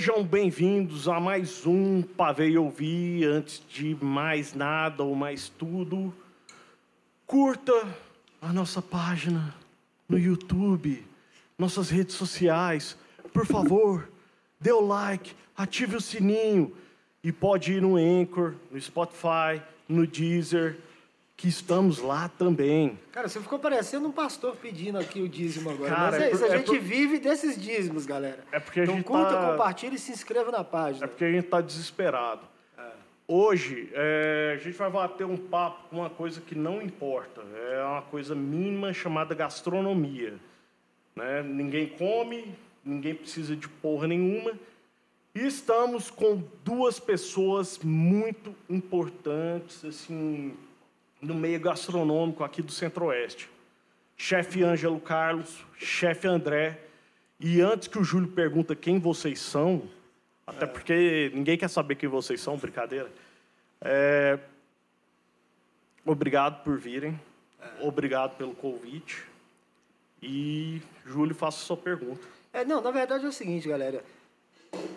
Sejam bem-vindos a mais um Pavei Ouvir. Antes de mais nada ou mais tudo, curta a nossa página no YouTube, nossas redes sociais. Por favor, dê o like, ative o sininho e pode ir no Anchor, no Spotify, no Deezer, que estamos lá também. Cara, você ficou parecendo um pastor pedindo aqui o dízimo agora. Cara, Mas é, é isso, a é gente por- vive desses dízimos, galera. É porque a então gente curta, tá- compartilha e se inscreva na página. É porque a gente está desesperado. Hoje, é, a gente vai bater um papo com uma coisa que não importa. É uma coisa mínima chamada gastronomia. Né? Ninguém come, ninguém precisa de porra nenhuma. E estamos com duas pessoas muito importantes, assim, no meio gastronômico aqui do Centro-Oeste. Chefe Ângelo Carlos, chefe André. E antes que o Júlio pergunta quem vocês são, até porque ninguém quer saber quem vocês são, brincadeira. É, Obrigado por virem. Obrigado pelo convite. E, Júlio, faça a sua pergunta. É, não, na verdade é o seguinte, galera.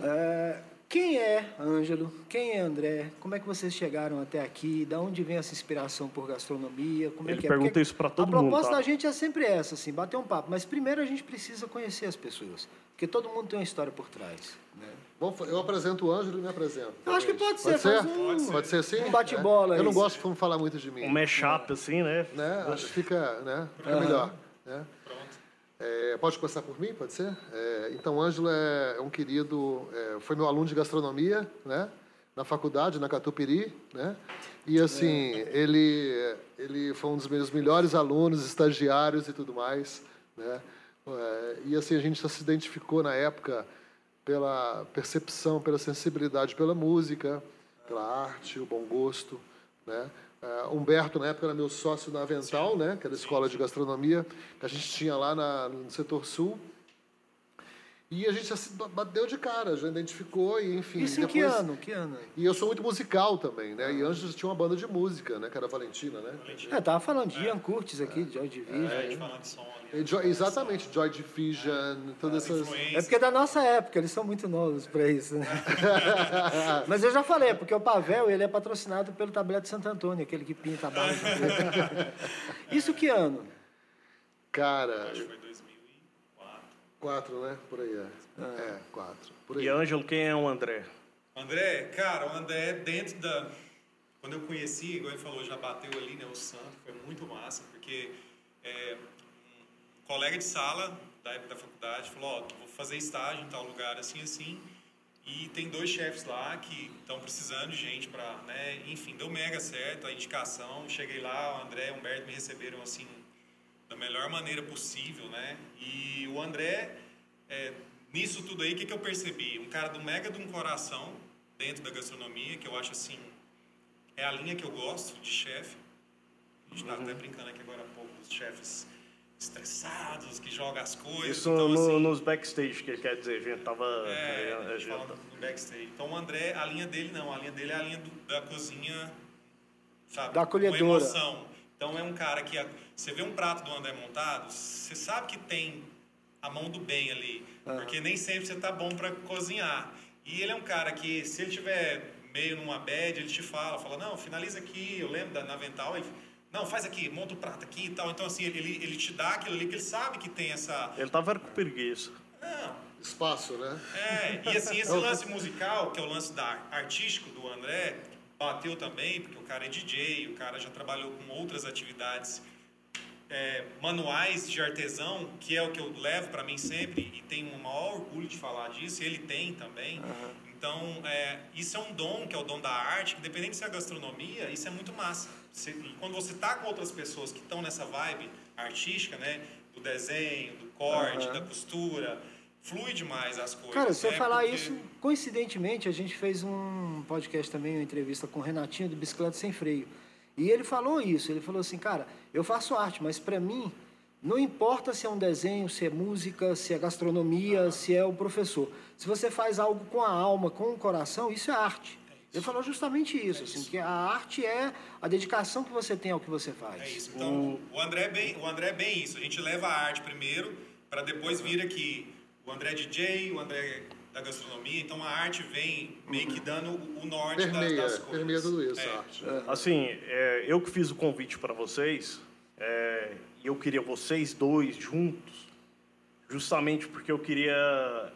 É, quem é Ângelo? Quem é André? Como é que vocês chegaram até aqui? Da onde vem essa inspiração por gastronomia? Como é Ele que é? pergunta Porque isso pra todo A mundo, proposta tá? da gente é sempre essa, assim, bater um papo. Mas primeiro a gente precisa conhecer as pessoas. Porque todo mundo tem uma história por trás. Né? Fa- eu apresento o Ângelo e me apresento. Eu acho que pode ser, Pode ser? faz um- Pode ser assim? um bate-bola É. Eu não gosto de falar muito de mim. Um mashup, assim, né? Né? Acho que fica, né? fica melhor. Né? É, pode começar por mim, pode ser? É, então, Ângelo é, é um querido, é, foi meu aluno de gastronomia, né? Na faculdade, na Catupiry, né? E assim, ele, ele foi um dos meus melhores alunos, estagiários e tudo mais, né? É, e assim, a gente já se identificou na época pela percepção, pela sensibilidade pela música, pela arte, o bom gosto, né? Eh, Humberto, na época, era meu sócio na Avental, né? Que era a escola de gastronomia que a gente tinha lá na- no setor sul. E a gente já se ba- bateu de cara, já identificou e, enfim... Isso em que ano? Que ano? E eu sou muito musical também, né? E antes tinha uma banda de música, né? Que era a Valentina, né? É, tava falando de Ian Curtis aqui, de Joy Division. A gente falando de som ali. Joy- exatamente, Joy Division, todas essas... É porque é da nossa época, eles são muito novos pra isso, né? Mas eu já falei, é porque o Pavel, ele é patrocinado pelo Tablete Santo Antônio, aquele que pinta a bala. Isso que ano? Cara, Acho que foi 2004. Quatro, né? Por aí, é. É, quatro. Por aí. E, Ângelo, quem é o André? André, cara, o André, dentro da. Quando eu conheci, igual ele falou, já bateu ali, né? O santo, foi muito massa, porque é, um colega de sala da época da faculdade falou: Ó, vou fazer estágio em tal lugar, assim, assim. E tem dois chefes lá que estão precisando de gente para, né? Enfim, deu mega certo a indicação. Cheguei lá, o André e o Humberto me receberam assim da melhor maneira possível, né? E o André, é, nisso tudo aí, o que, que eu percebi? Um cara do mega de um coração dentro da gastronomia, que eu acho assim, é a linha que eu gosto de chefe. A gente estava Uhum. até brincando aqui agora há pouco dos chefes estressados, que jogam as coisas. Isso então, no- assim, nos backstage, que quer dizer. A gente tava... é, a gente fala no backstage. Então o André, a linha dele não, a linha dele é a linha do- da cozinha, sabe? Da acolhedora. Com emoção. Então é um cara que a- você vê um prato do André montado, você sabe que tem a mão do bem ali, porque nem sempre você tá bom para cozinhar. E ele é um cara que se ele tiver meio numa bad, ele te fala, fala: "Não, finaliza aqui". Eu lembro da Navental, ele não, faz aqui, monta o prato aqui e tal. Então, assim, ele, ele te dá aquilo ali que ele sabe que tem essa. Ele tava com preguiça. Não, Espaço, né? é, e assim, esse lance musical, que é o lance da, artístico do André, bateu também, porque o cara é DJ, o cara já trabalhou com outras atividades é, manuais de artesão, que é o que eu levo para mim sempre, e tenho o maior orgulho de falar disso, e ele tem também. Então, é, isso é um dom, que é o dom da arte, que dependendo se é gastronomia, isso é muito massa. Você- quando você tá com outras pessoas que estão nessa vibe artística, né, do desenho, do corte, da costura, flui demais as coisas. Cara, se eu né, falar porque- isso, coincidentemente, a gente fez um podcast também, uma entrevista com o Renatinho do Bicicleta Sem Freio. E ele falou isso, ele falou assim, cara, eu faço arte, mas para mim, não importa se é um desenho, se é música, se é gastronomia, se é o professor. Se você faz algo com a alma, com o coração, isso é arte. Ele falou justamente isso, assim, que a arte é a dedicação que você tem ao que você faz. É isso. Então, o André é bem, o André é bem isso. A gente leva a arte primeiro, para depois vir aqui o André DJ, o André da gastronomia, então a arte vem meio que dando o norte Permeia, das, das coisas. permeia tudo isso, É. a arte. Assim, é, eu que fiz o convite para vocês, é, e eu queria vocês dois juntos, justamente porque eu queria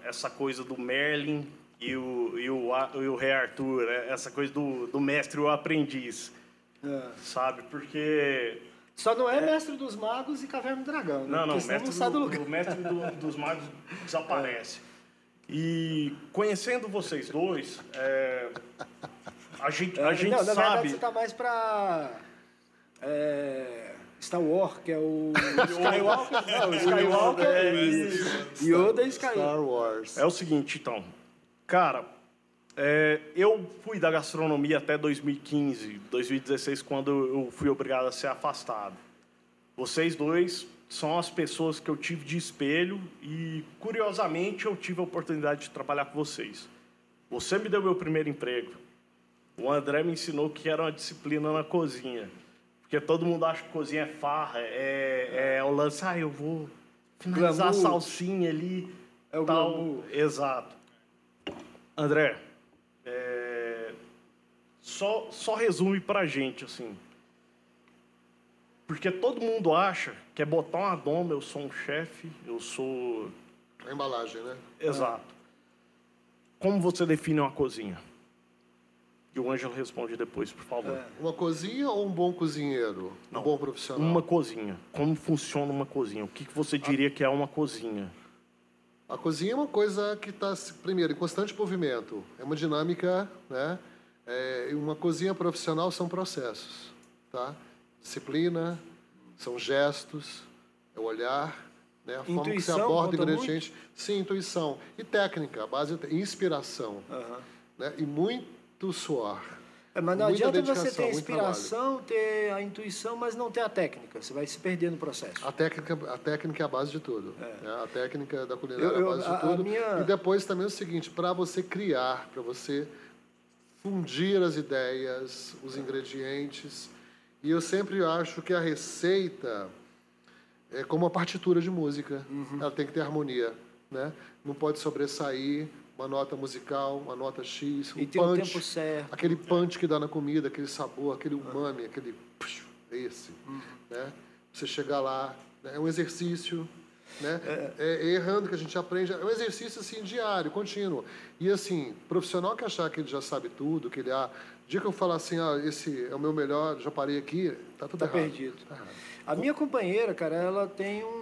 essa coisa do Merlin e o, e o, e o Rei Arthur, né? essa coisa do, do mestre e o aprendiz, É. sabe? Porque Só não é mestre dos magos e caverna do dragão. né? Não, não, Porque o mestre, não do do, lugar. o mestre do- dos magos desaparece. E conhecendo vocês dois, é, a gente, a É, gente não, na verdade sabe. você tá mais pra. É, Star Wars, que é o. Skywalker. Não, o Skywalker É, e Yoda e Skywalker. Star Wars. É o seguinte, então. Cara, é, eu fui da gastronomia até 2015, 2016, quando eu fui obrigado a ser afastado. Vocês dois são as pessoas que eu tive de espelho e, curiosamente, eu tive a oportunidade de trabalhar com vocês. Você me deu meu primeiro emprego. O André me ensinou que era uma disciplina na cozinha. Porque todo mundo acha que cozinha é farra, é, é o lance, ah, eu vou finalizar Glamour. a salsinha ali. É o tal. glamour. Exato. André, é, só, só resume pra gente, assim. Porque todo mundo acha que é botar uma doma, eu sou um chefe, eu sou. A embalagem, né? Exato. Como você define uma cozinha? E o Ângelo responde depois, por favor. É. Uma cozinha ou um bom cozinheiro? Não. Um bom profissional? Uma cozinha. Como funciona uma cozinha? O que, que você diria que é uma cozinha? A cozinha é uma coisa que está, primeiro, em constante movimento. É uma dinâmica, né? É, e uma cozinha profissional são processos, tá? Disciplina, são gestos, é o olhar, né? A forma que você Intuição aborda o ingrediente. Sim, intuição. E técnica, a base é inspiração, Aham. né? E muito suor. É, mas não adianta você ter a inspiração, ter a intuição, mas não ter a técnica. Você vai se perder no processo. A técnica, a técnica é a base de tudo. né? A técnica da culinária Eu- eu- é a base a de tudo. minha- E depois também é o seguinte, para você criar, para você fundir as ideias, os ingredientes. E eu sempre acho que a receita é como uma partitura de música. Uhum. Ela tem que ter harmonia, né? Não pode sobressair uma nota musical, uma nota X, um E ter o punch, tempo certo. aquele punch que dá na comida, aquele sabor, aquele umami, aquele esse, Uhum. né? Você chegar lá, né? é um exercício, né? É, é errando que a gente aprende, é um exercício assim diário, contínuo. E assim, profissional que achar que ele já sabe tudo, que ele ah, dia que eu falar assim, ah, esse é o meu melhor, já parei aqui, tá tudo Tá errado. perdido. Tá errado. A minha companheira, cara, ela tem um.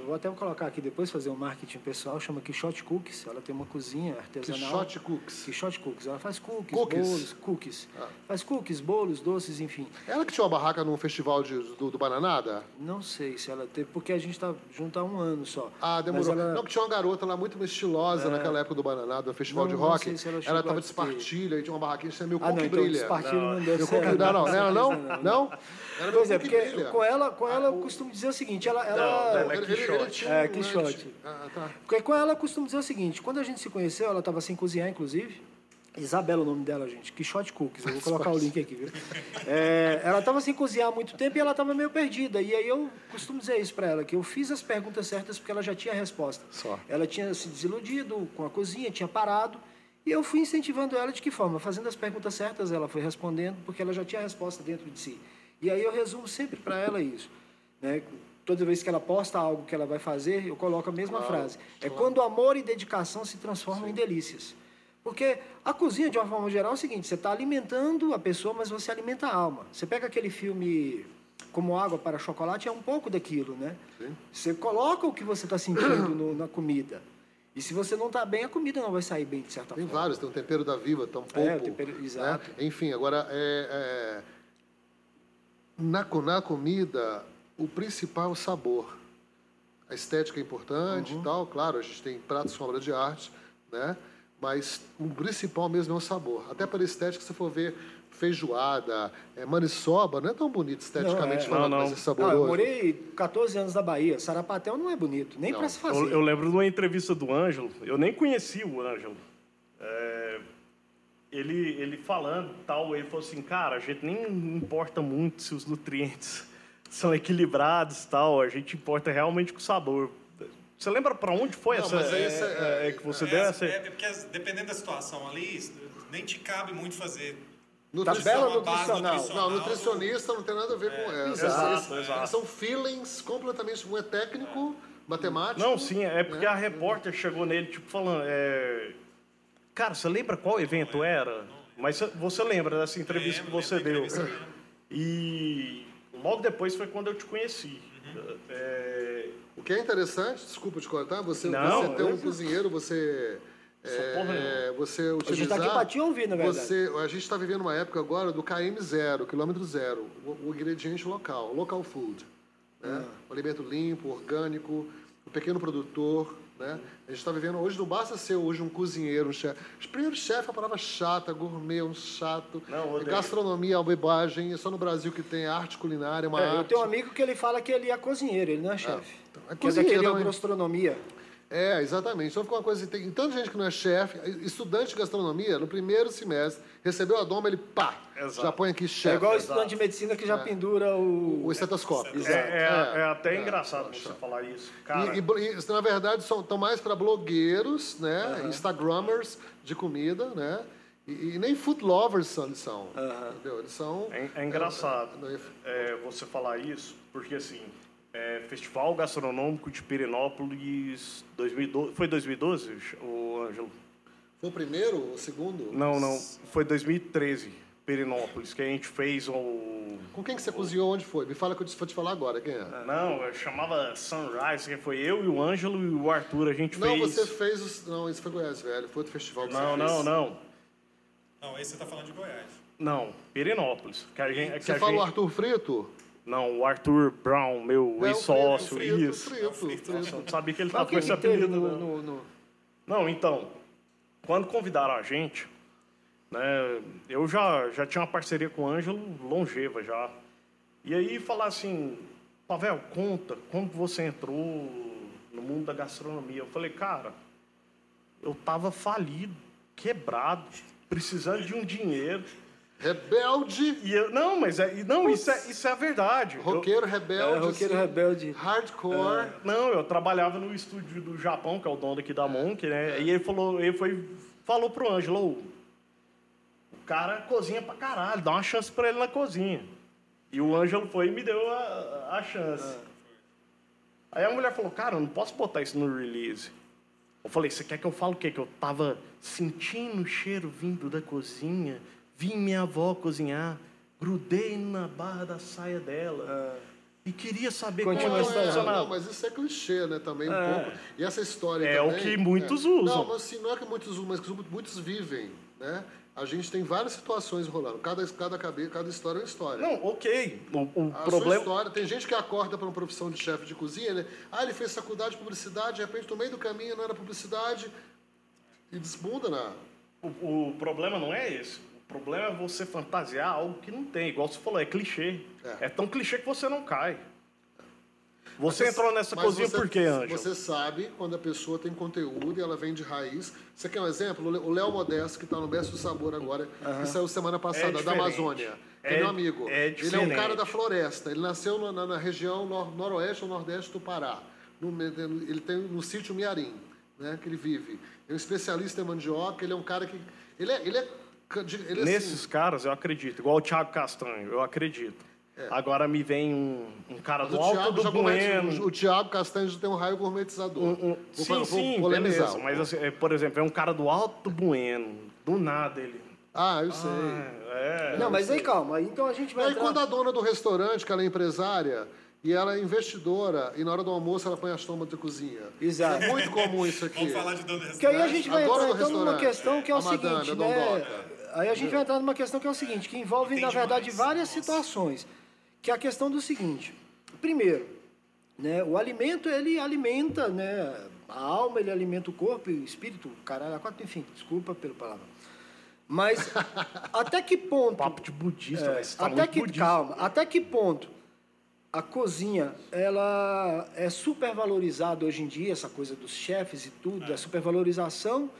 Eu vou até colocar aqui depois, fazer um marketing pessoal, chama Quixote Cookies. Ela tem uma cozinha artesanal. Quixote Cooks. Quixote Cookies. Ela faz cookies, Cookies? bolos, cookies. Ah. Faz cookies, bolos, doces, enfim. Ela que tinha uma barraca num festival de, do, do Bananada? Não sei se ela teve, porque a gente tá junto há um ano só. Ah, demorou. Ela- Não, que tinha uma garota lá muito estilosa naquela época do Bananada, no festival Não, de não rock. sei se ela ela chegou tava a de espartilha e tinha uma barraquinha, isso é meu Ah, cu não, que então brilha. despartilho não, ser. cu que não, não, não era não? Não, Não? Era meu Pois é, que porque brilha. com ela, com ela eu costumo dizer o seguinte, ela, ela, Não, Ele- ele- Quixote. É, um- Quixote. Ah, tá. Porque com ela eu costumo dizer o seguinte, quando a gente se conheceu, ela estava sem cozinhar, inclusive. Isabela, o nome dela, gente. Quixote Cookies. Eu vou colocar o link aqui, viu? É, ela estava sem cozinhar há muito tempo e ela estava meio perdida. E aí eu costumo dizer isso para ela, que eu fiz as perguntas certas porque ela já tinha a resposta. Só. Ela tinha se desiludido com a cozinha, tinha parado. E eu fui incentivando ela de que forma? Fazendo as perguntas certas, ela foi respondendo, porque ela já tinha a resposta dentro de si. E aí eu resumo sempre para ela isso. Né? Toda vez que ela posta algo que ela vai fazer, eu coloco a mesma Claro, frase. É claro. quando amor e dedicação se transformam em delícias. Porque a cozinha, de uma forma geral, é o seguinte: você está alimentando a pessoa, mas você alimenta a alma. Você pega aquele filme Como Água para Chocolate, é um pouco daquilo, né? Sim. Você coloca o que você está sentindo no- na comida. E se você não está bem, a comida não vai sair bem, de certa Tem forma. vários, tem o tempero da viva, tampouco. É, o tempero- exato. Né? Enfim, agora, é, é, na, na comida, o principal é o sabor. A estética é importante Uhum. e tal, claro, a gente tem pratos com obra de arte, né? Mas o principal mesmo é o sabor. Até para a estética, se você for ver feijoada, é, maniçoba, não é tão bonito esteticamente é. falando, Não, não. mas é Não, saboroso. eu morei 14 anos na Bahia. Sarapatel não é bonito, nem Não. para se fazer. Eu, eu lembro de uma entrevista do Ângelo, eu nem conhecia o Ângelo. É, ele, ele falando tal, ele falou assim, cara, a gente nem importa muito se os nutrientes são equilibrados tal, a gente importa realmente com o sabor. Você lembra para onde foi Não, essa mas aí é, é- é, é que você deu É, essa? é, porque dependendo da situação ali, nem te cabe muito fazer. Nutri- Tabela base nutricional. Não, nutricionista não tem nada a ver com essa. Exato, exato. São feelings completamente. Um é técnico, matemático. Não, sim, é porque a repórter chegou nele, tipo, falando. é, Cara, você lembra qual evento era? Mas você- lembra dessa entrevista Lembro, que você deu. E logo depois foi quando eu te conheci. Uhum. É, O que é interessante, desculpa te cortar, você, Não, você ter um cozinheiro, você. É, você A gente utilizar. está aqui para te ouvir, na verdade. Você, a gente está vivendo uma época agora do KM zero, quilômetro zero, o, o ingrediente local, local food. Né? O alimento limpo, orgânico, o pequeno produtor. Né? A gente está vivendo, hoje não basta ser hoje um cozinheiro, um chefe. Primeiro, chefe é uma palavra chata, gourmet, um chato. Não. Gastronomia é uma bobagem, é só no Brasil que tem arte culinária, uma É, eu arte. tenho um amigo que ele fala que ele é cozinheiro, ele não é chefe. é dizer, que cozinheiro ele é gastronomia. É, exatamente. Então ficou uma coisa. Tem tanta gente que não é chefe, estudante de gastronomia, no primeiro semestre, recebeu a doma, ele pá, Exato. já põe aqui É chefe. igual o exato. estudante de medicina que já pendura o. O estetoscópio. é, é- é até É, engraçado você falar isso. Cara, E, e- e, na verdade, são, estão mais para blogueiros, né? Instagrammers de comida, né? E, e nem food lovers são, eles são. Entendeu? Eles são. É, é engraçado É, é, você falar isso, porque assim, é, Festival Gastronômico de Pirenópolis 2012, foi 2012, o Ângelo? Foi o primeiro, o segundo? Não, não, foi 2013, Pirenópolis, que a gente fez o... Com quem que você cozinhou? Onde foi? Me fala que eu vou te falar agora. Quem é? Não, eu chamava Sunrise, que foi eu e o Ângelo e o Arthur, a gente Não, fez... você fez. Os... Não, isso foi Goiás, velho. Foi outro festival que Não, você fez. não, não, Não, esse você tá falando de Goiás. não, Pirenópolis. Que a gente, que Você a fala o gente- Arthur Frito? Não, o Arthur Brown, meu É, ex-sócio, isso. Frito. Frito. Eu não sabia que ele Mas tava o com esse apelido. no, não. no- no- Não, então, quando convidaram a gente, né, eu já, já tinha uma parceria com o Ângelo longeva já. E aí falar assim, Pavel, conta, como você entrou no mundo da gastronomia? Eu falei, cara, eu tava falido, quebrado, precisando de um dinheiro. Rebelde, E eu, não, mas é, não, isso é, isso é a verdade. Eu- roqueiro É, rebelde. roqueiro assim, rebelde. Hardcore. Não, eu trabalhava no estúdio do Japão, que é o dono aqui da Monk, né? E ele falou, ele foi, falou pro Ângelo, "Ô, o cara cozinha pra caralho, dá uma chance pra ele na cozinha. E o Ângelo foi e me deu a, a chance. Aí a mulher falou, cara, eu não posso botar isso no release. Eu falei, você quer que eu fale o quê? Que eu tava sentindo o cheiro vindo da cozinha, vi minha avó cozinhar, grudei na barra da saia dela. E queria saber Continua como a é história. funcionava. Não, mas isso é clichê, né? Também um É. pouco. E essa história É também, o que muitos é. usam. Não, mas assim, não é que muitos usam, mas que muitos vivem, né? A gente tem várias situações rolando. Cada, cada, cada história é uma história. Não, ok. O, o A sua problema. história, tem gente que acorda para uma profissão de chefe de cozinha, né? Ah, ele fez faculdade de publicidade, de repente no meio do caminho não era publicidade e desbunda na. O, o problema não é esse. O problema é você fantasiar algo que não tem. Igual você falou, é clichê. É. É, tão clichê que você não cai. Você entrou nessa Mas cozinha você- por quê, Ângelo? Você sabe quando a pessoa tem conteúdo e ela vem de raiz. Você quer um exemplo? O Léo Modesto, que está no Best do Sabor agora, que saiu semana passada, da diferente. Amazônia. É, É- meu amigo. é ele é um cara da floresta. Ele nasceu na, na- região nor- noroeste ou nordeste do Pará. No, ele tem no sítio Miarim, né, que ele vive. É um especialista em mandioca. Ele é um cara que... Ele é... Ele é, ele é Nesses assim, caras eu acredito. Igual o Thiago Castanho, eu acredito. Agora me vem um, um cara mas do o alto Thiago, do Bueno. o, Thiago Castanho já tem um raio gourmetizador. Um- um- Vou, sim, vou sim, polemizar. beleza. Mas, assim, é, por exemplo, é um cara do alto do Bueno. Do nada ele. Ah, eu sei. É. Não, mas aí calma. Então a gente vai Aí entrar... quando a dona do restaurante, que ela é empresária, e ela é investidora, e na hora do almoço ela põe as tomas de cozinha. Exato. É muito comum isso aqui. Vamos falar de dono do Porque aí a restaurante? gente vai A dona entrar então numa restaurante. questão que é o A seguinte, a né? Aí a gente vai entrar numa questão que é o seguinte, que envolve, na Entendi verdade, mais. várias Nossa. situações. Que é a questão do seguinte. Primeiro, né, o alimento, ele alimenta né, a alma, ele alimenta o corpo e o espírito, caralho, a quatro, enfim, desculpa pelo palavra. Mas até que ponto... Papo de budista, É, mas tá até que budista. calma, até que ponto a cozinha ela é supervalorizada hoje em dia essa coisa dos chefes e tudo, É. a supervalorização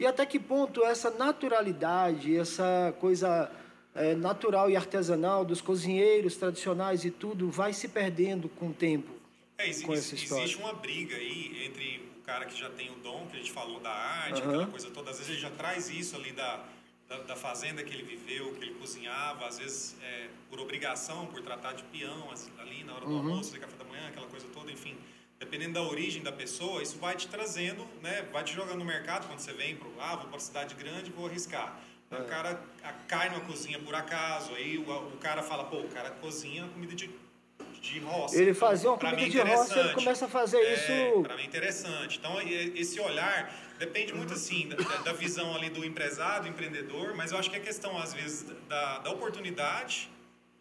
e até que ponto essa naturalidade, essa coisa é, natural e artesanal dos cozinheiros tradicionais e tudo vai se perdendo com o tempo. É, exi- com essa história. existe uma briga aí entre o cara que já tem o dom, que a gente falou da arte, Aham. aquela coisa toda. Às vezes ele já traz isso ali da, da, da fazenda que ele viveu, que ele cozinhava, às vezes é, por obrigação, por tratar de peão as- ali na hora do Uhum. almoço, de café da manhã, aquela coisa toda, enfim. Dependendo da origem da pessoa, isso vai te trazendo, né? Vai te jogando no mercado quando você vem pro, ah, vou para cidade grande, vou arriscar. É. O cara cai numa cozinha por acaso, aí o, o cara fala, pô, o cara cozinha comida de, de roça. Ele Então, fazia uma pra comida mim, de roça e ele começa a fazer É, isso. Para mim é interessante. Então, esse olhar depende muito, assim, da, da visão ali do empresário, do empreendedor, mas eu acho que é questão, às vezes, da, da oportunidade,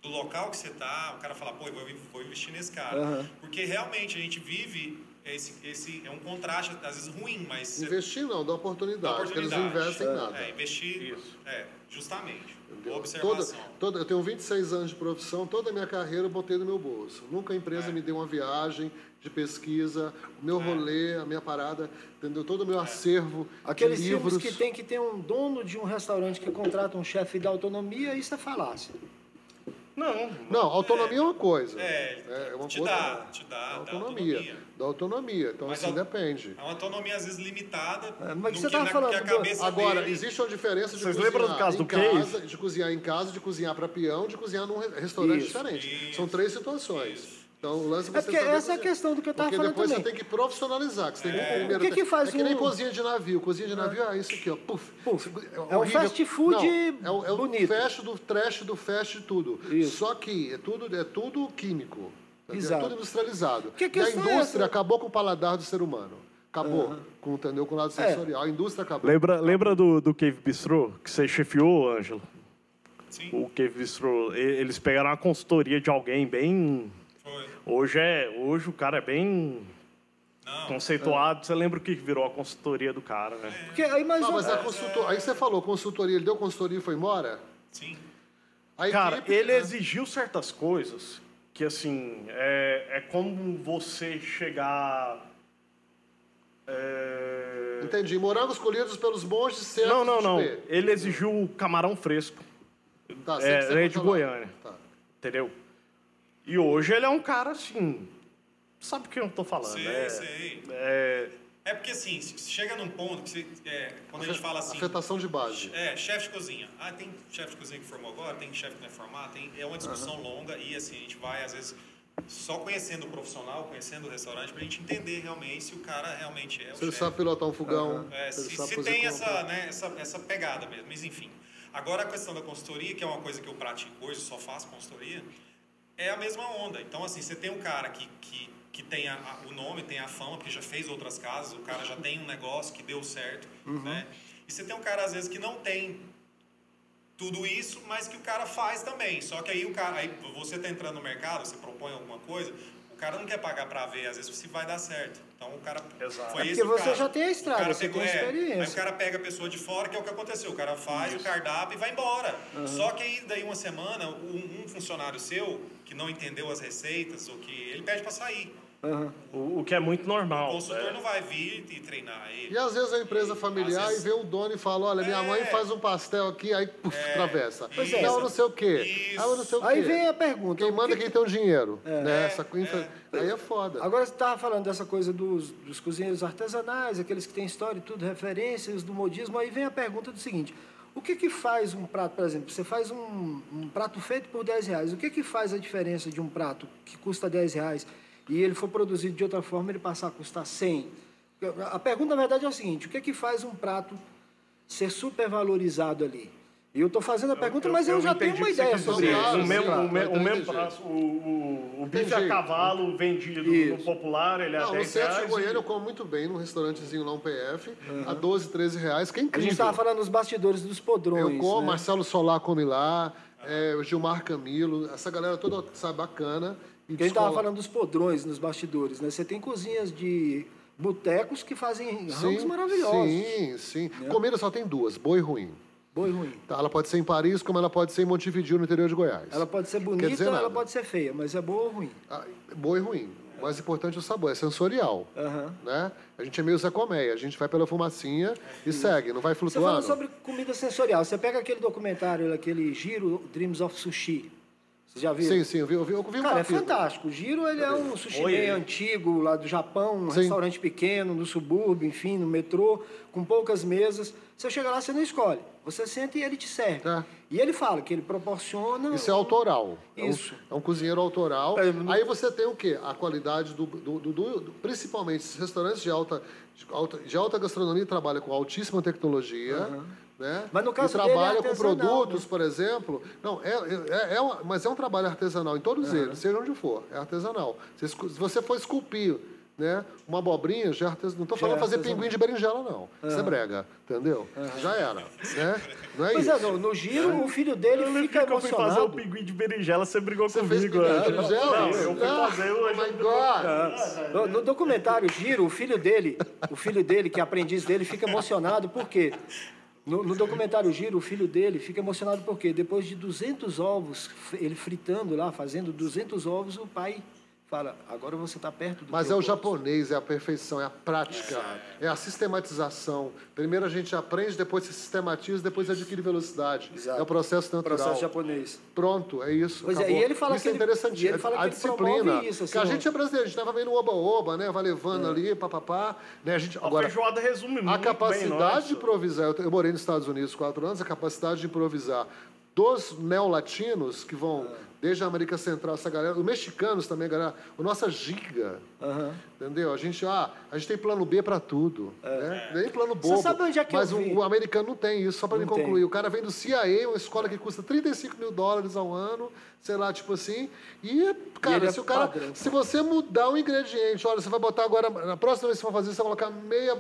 do local que você está, o cara fala, pô, eu vou, vou investir nesse cara. Aham. Porque realmente a gente vive, esse, esse é um contraste, às vezes, ruim, mas... Investir não, dá oportunidade, Dá porque eles não investem em nada. É, investir, Isso. é, justamente. Entendeu? Boa Toda, observação. toda, eu tenho 26 anos de profissão, toda a minha carreira eu botei no meu bolso. Nunca a empresa É. me deu uma viagem de pesquisa, o meu rolê, a minha parada, entendeu? Todo o É. meu acervo Aqueles livros. que tem que ter um dono de um restaurante que contrata um chefe da autonomia, isso é falácia. Não, Não, autonomia é uma coisa. É, é uma te outra- dá, te dá, dá autonomia. autonomia. Da autonomia. Então, Mas assim, a- depende. É uma autonomia, às vezes, limitada. É, mas você que, tava na, falando Agora, dele- existe uma diferença de Vocês cozinhar lembram do caso em do casa, Cave? de cozinhar em casa, de cozinhar para peão, de cozinhar num re- restaurante Isso. diferente. Isso. São três situações. Isso. Então, o lance é É porque essa é a questão do que eu tava Porque falando depois também. você tem que profissionalizar. Que você tem que primeiro O que que faz é que nem um- cozinha de navio. Cozinha de navio é isso aqui, ó. Puf. Puf. É É um fast food Não, é o, é o bonito. fast do trash do fast de tudo. Isso. Só que é tudo, é tudo químico. entendeu? Exato. É tudo industrializado. Que e a é indústria acabou com o paladar do ser humano. Acabou. Com, entendeu? Com o lado É. sensorial. A indústria acabou. Lembra, lembra do, do Cave Bistro que você chefiou, Ângelo? Sim, O Cave Bistro, eles pegaram uma consultoria de alguém bem. Foi. Hoje é, hoje o cara é bem Não, conceituado. Você lembra o que virou a consultoria do cara, né? Porque aí mais Não, mas a consultor... Aí você falou consultoria, ele deu consultoria e foi embora? sim. A Cara, equipe, ele né? exigiu certas coisas que, assim, é, é como você chegar. é, Entendi. Morangos colhidos pelos monges certos Não, não, não. Ele exigiu o camarão fresco. Tá, É, é de. Goiânia. Tá. Entendeu? E hoje ele é um cara assim. Sabe o que eu tô falando? Sei, é, sei. é, É porque, assim, chega num ponto que você, é, quando a gente fala assim... Afetação de base. É, chefe de cozinha. Ah, tem chefe de cozinha que formou agora, tem chefe que não é formado, tem, é uma discussão longa e assim, a gente vai, às vezes, só conhecendo o profissional, conhecendo o restaurante, pra gente entender realmente se o cara realmente é o Se ele sabe pilotar um fogão, É, se ele se, tem essa, né, essa, essa pegada mesmo, mas enfim. Agora a questão da consultoria, que é uma coisa que eu pratico hoje, só faço consultoria, é a mesma onda. Então, assim, você tem um cara que, que, que tem a- a- o nome, tem a fama, porque já fez outras casas, o cara já tem um negócio que deu certo, né? E você tem um cara, às vezes, que não tem tudo isso, mas que o cara faz também. Só que aí o cara, aí você tá entrando no mercado, você propõe alguma coisa, o cara não quer pagar para ver, às vezes, se vai dar certo. Então o cara Exato. foi É porque você caso. já tem a O estrada, cara você pegou- tem é, experiência. Aí o cara pega a pessoa de fora, que é o que aconteceu. O cara faz o cardápio e vai embora. Só que aí, daí uma semana, um, um funcionário seu, que não entendeu as receitas, ou que ele pede para sair. Aham. o, o que é muito normal. O consultor né? não vai vir e treinar ele. E às vezes a empresa familiar vezes- e vê o dono e fala, olha, minha É. mãe faz um pastel aqui, aí puf, atravessa. Pois Não, é. não sei o quê. Isso. Ah, eu não sei o quê. Aí vem a pergunta. Quem manda que- quem tem o dinheiro. Né? É, Essa coisa- Aí é foda. Agora você estava falando dessa coisa dos, dos cozinheiros artesanais, aqueles que têm história e tudo, referências do modismo. Aí vem a pergunta do seguinte: o que que faz um prato, por exemplo, você faz um, um prato feito por 10 reais, o que que faz a diferença de um prato que custa 10 reais e ele for produzido de outra forma ele passar a custar 100? A pergunta, na verdade, é o seguinte: o que que faz um prato ser supervalorizado ali? E eu estou fazendo a pergunta, mas eu, já tenho uma o ideia sobre dizer. isso. O mesmo, o me- eu o mesmo entendi. prazo, o, o, o bife a cavalo vendido Isso. no popular, ele é Não, no 10 centro de. Goiânia eu como muito bem, num restaurantezinho lá, um PF, a 12, 13 reais, que é A incrível. gente estava falando nos bastidores dos podrões. Eu como, né? Marcelo Solar come lá, é, o Gilmar Camilo, essa galera toda, sabe, bacana. Porque a gente estava falando dos podrões nos bastidores, né? Você tem cozinhas de botecos que fazem ramos maravilhosos. Sim, sim. Comida só tem duas, boa e ruim. Boa e ruim. Tá, ela pode ser em Paris, como ela pode ser em Montevideo, no interior de Goiás. Ela pode ser bonita, ela pode ser feia, mas é boa ou ruim. Ah, boa e ruim. O mais importante é o sabor, é sensorial. Aham. Né? A gente é meio Zé Colmeia, a gente vai pela fumacinha e segue, não vai Você flutuando. falando sobre comida sensorial, você pega aquele documentário, aquele Giro Dreams of Sushi. Você já viu? Sim, sim, eu vi, eu vi, eu vi um Cara, é capítulo. fantástico. O Giro ele é um sushi Oi. man antigo, lá do Japão, um Sim. restaurante pequeno, no subúrbio, enfim, no metrô, com poucas mesas. Você chega lá, você não escolhe. Você senta e ele te serve. É. E ele fala que ele proporciona... Isso é autoral. É um- Isso. É um, cozinheiro autoral. É, não- Aí você tem o quê? A qualidade do, do, do- do- do- principalmente esses restaurantes de alta, de alta, de alta gastronomia trabalham com altíssima tecnologia. Né? Mas no caso e dele é trabalha com artesanal, produtos, né? por exemplo. Não, é, é, é uma- mas é um trabalho artesanal em todos eles, seja onde for, é artesanal. Se, você for esculpir né, uma abobrinha, já é artesanal. Não estou falando é fazer artesanal. pinguim de berinjela, não. Isso é brega, entendeu? Já era. Né? Não é Pois isso. é, no, no Giro, o filho dele Eu lembro fica eu fui fazer o emocionado. pinguim de berinjela, você brigou Você fez comigo. pinguim né? de berinjela? Não, eu fui Ah, fazer Oh o... my God! No, no documentário Giro, o filho dele, o filho dele, que é aprendiz dele, fica emocionado porque no, no documentário Giro, o filho dele fica emocionado porque depois de 200 ovos, ele fritando lá, fazendo 200 ovos, o pai fala: agora você está perto do Mas é o gosto." japonês, é a perfeição, é a prática, é a sistematização. Primeiro a gente aprende, depois se sistematiza, depois adquire velocidade. Exato. É o processo natural. processo japonês. Pronto, é isso. Pois é, acabou. e ele fala isso que é ele- interessante. ele fala a que disciplina. isso, assim, que a um- gente é brasileiro, a gente estava vendo oba-oba, né? Vai levando ali, papapá. Né? A gente, A agora, feijoada resume muito a bem, capacidade não é, de improvisar, eu, eu morei nos Estados Unidos quatro anos, a capacidade de improvisar dos neolatinos que vão desde a América Central, essa galera, os mexicanos também, galera, a nossa giga, Aham. entendeu? A gente, ah, a gente tem plano B para tudo, né? Nem plano bobo. Você sabe onde é que eu mas o, vi? o americano não tem isso, só para me Não tem. concluir. O cara vem do CIA, uma escola que custa 35 mil dólares ao ano, sei lá, tipo assim, e, cara, ele é se o cara, padrão. se você mudar um ingrediente, olha, você vai botar agora, na próxima vez que você for fazer, você vai colocar meia,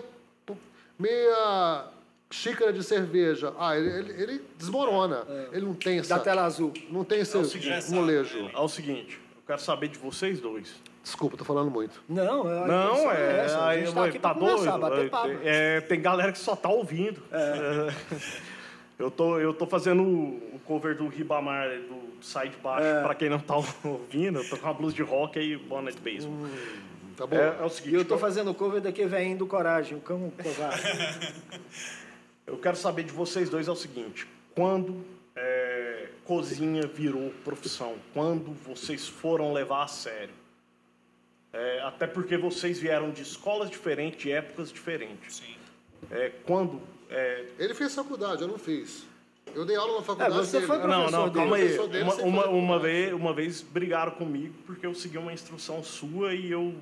meia xícara de cerveja. Ah, ele, ele, ele desmorona. Ele não tem essa, Da tela azul. não tem esse É o seguinte, molejo. É o seguinte, eu quero saber de vocês dois. Desculpa, tô falando muito. Não, a Não, intenção é. essa. A gente tá aqui tá pra conversar, doido? bater É, papo. é, tem galera que só tá ouvindo. É. Eu tô, eu tô fazendo o cover do Ribamar, do Sai de Baixo, É. pra quem não tá ouvindo. Eu tô com uma blusa de rock e boné de beisebol. Tá bom? É, é o E seguinte, eu tô fazendo cover daqui vem do Coragem, o cão covarde. eu quero saber de vocês dois é o seguinte. Quando é, cozinha virou profissão? Quando vocês foram levar a sério? É, até porque vocês vieram de escolas diferentes, de épocas diferentes. Sim. É, quando... é, Ele fez faculdade, eu não fiz. Eu dei aula na faculdade É, você dele. foi Não, professor não, dele. calma aí. Dele Uma, uma, foi uma vez, uma vez brigaram comigo porque eu segui uma instrução sua e eu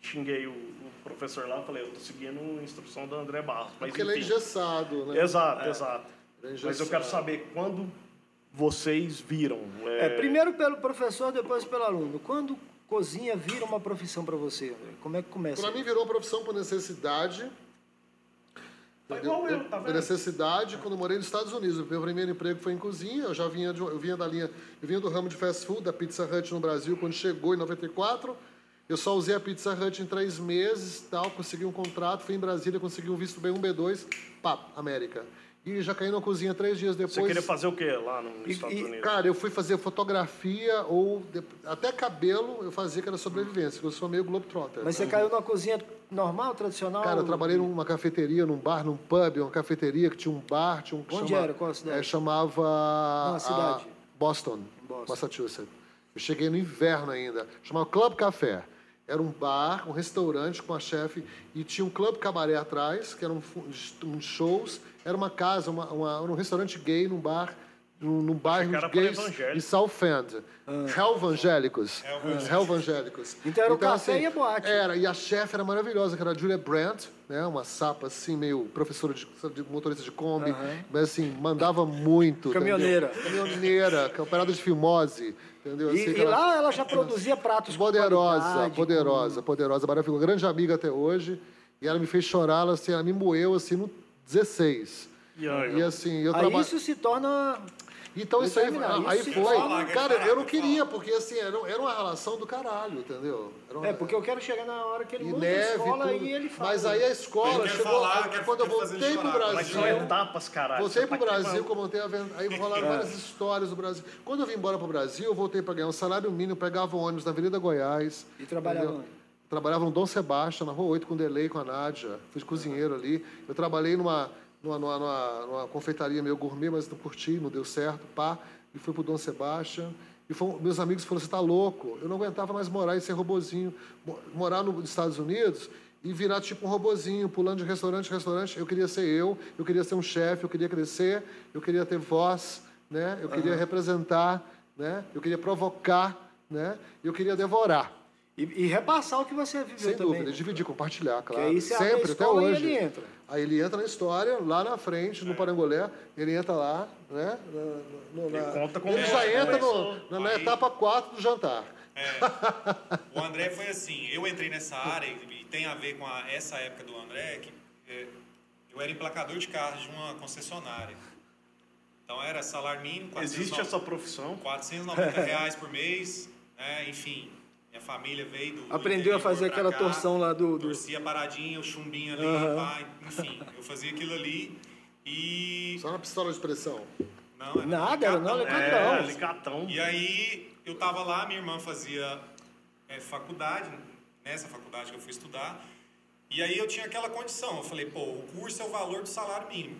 xinguei o professor lá. Falei, eu tô seguindo a instrução do André Barros. Mas, Porque ele é enfim. engessado, né? Exato, exato. Ele é Mas eu quero saber quando vocês viram. É, primeiro pelo professor, depois pelo aluno. Quando cozinha vira uma profissão para você, André? Como é que começa? Para mim virou uma profissão por necessidade. Tá igual eu, tá vendo? necessidade, quando eu morei nos Estados Unidos, o meu primeiro emprego foi em cozinha. Eu já vinha, de, eu vinha da linha, eu vinha do ramo de fast food, da Pizza Hut no Brasil, quando chegou em 94. Eu só usei a Pizza Hut em três meses, tal, consegui um contrato, fui em Brasília, consegui um visto B1, B2, pá, América. E já caí na cozinha três dias depois. Você queria fazer o quê lá nos E- Estados e, Unidos? cara, eu fui fazer fotografia ou de- até cabelo eu fazia que era sobrevivência, que eu sou meio globetrotter. Mas você né? caiu numa cozinha normal, tradicional? Cara, eu trabalhei numa cafeteria, num bar, num pub, uma cafeteria que tinha um bar, tinha um Onde chama- era? Qual a cidade? é, chamava Não, a a cidade. Boston, Boston. Massachusetts. Eu cheguei no inverno ainda. Chamava Club Café. Era um bar, um restaurante com a chefe e tinha um club cabaré atrás, que eram um, um shows. Era uma casa, uma, uma, um restaurante gay num bar, num, num bairro de gays evangélicos. em South End. Helvangélicos. Helvangélicos. Então era o café e a boate. Era, e a chefe era maravilhosa, que era a Julia Brandt, né? Uma sapa assim, meio professora de, de motorista de Kombi, mas assim, mandava muito. Caminhoneira. entendeu? Caminhoneira, operada de filmose, entendeu? E, Assim, e aquela- lá ela já produzia pratos com Poderosa, qualidade, poderosa, poderosa, maravilhosa. Grande amiga até hoje. E ela me fez chorar, ela, assim, ela me moeu assim no 16. E aí, E assim, eu Aí trabalho. isso se torna... Então isso aí, Determinar, aí isso foi. fala, Cara, eu não queria, porque assim, era, era uma relação do caralho, entendeu? Uma- É, porque eu quero chegar na hora que ele e neve, escola tudo. e ele fala. Mas aí a escola chegou. falar, quero- quando eu voltei pro chorar, mas Brasil. são etapas, caralho. Voltei pro Brasil, que eu montei a venda. Aí rolaram várias histórias do Brasil. Quando eu vim embora pro Brasil, eu voltei para ganhar um salário mínimo, pegava um ônibus na Avenida Goiás. E trabalhava onde? Trabalhava no Dom Sebastião, na Rua 8, com Delay, com a Nádia. Fui cozinheiro ali. Eu trabalhei numa, numa, numa, numa, numa confeitaria meio gourmet, mas não curti, não deu certo, pá. E fui pro Dom Sebastião. E foi, meus amigos falaram, você está louco? Eu não aguentava mais morar e ser robozinho. Morar nos Estados Unidos e virar tipo um robozinho, pulando de restaurante em restaurante. Eu queria ser eu, eu queria ser um chefe, eu queria crescer, eu queria ter voz, né? eu queria uhum. representar, né? eu queria provocar, né? eu queria devorar. E, e, repassar o que você viveu Sem também. dúvida, dividir, compartilhar, claro. aí Sempre, até hoje. ele entra. Aí ele entra na história, lá na frente, no Parangolé, ele entra lá, né? No, ele na, conta com Ele já entra no, na, na aí, etapa 4 do jantar. É, o André foi assim, eu entrei nessa área e tem a ver com a, essa época do André, que é, eu era emplacador de carros de uma concessionária. Então era salário mínimo. 490, Existe essa profissão? 490 reais por mês, né, enfim. Minha família veio do. Aprendeu do a fazer aquela cá, torção lá do. do... Torcia paradinha, o chumbinho ali, uhum. pá, enfim. Eu fazia aquilo ali e. Só na pistola de pressão? Não, era Nada, era não, alicatão. É, alicatão. E aí eu tava lá, minha irmã fazia é, faculdade, nessa faculdade que eu fui estudar. E aí eu tinha aquela condição. Eu falei, pô, o curso é o valor do salário mínimo.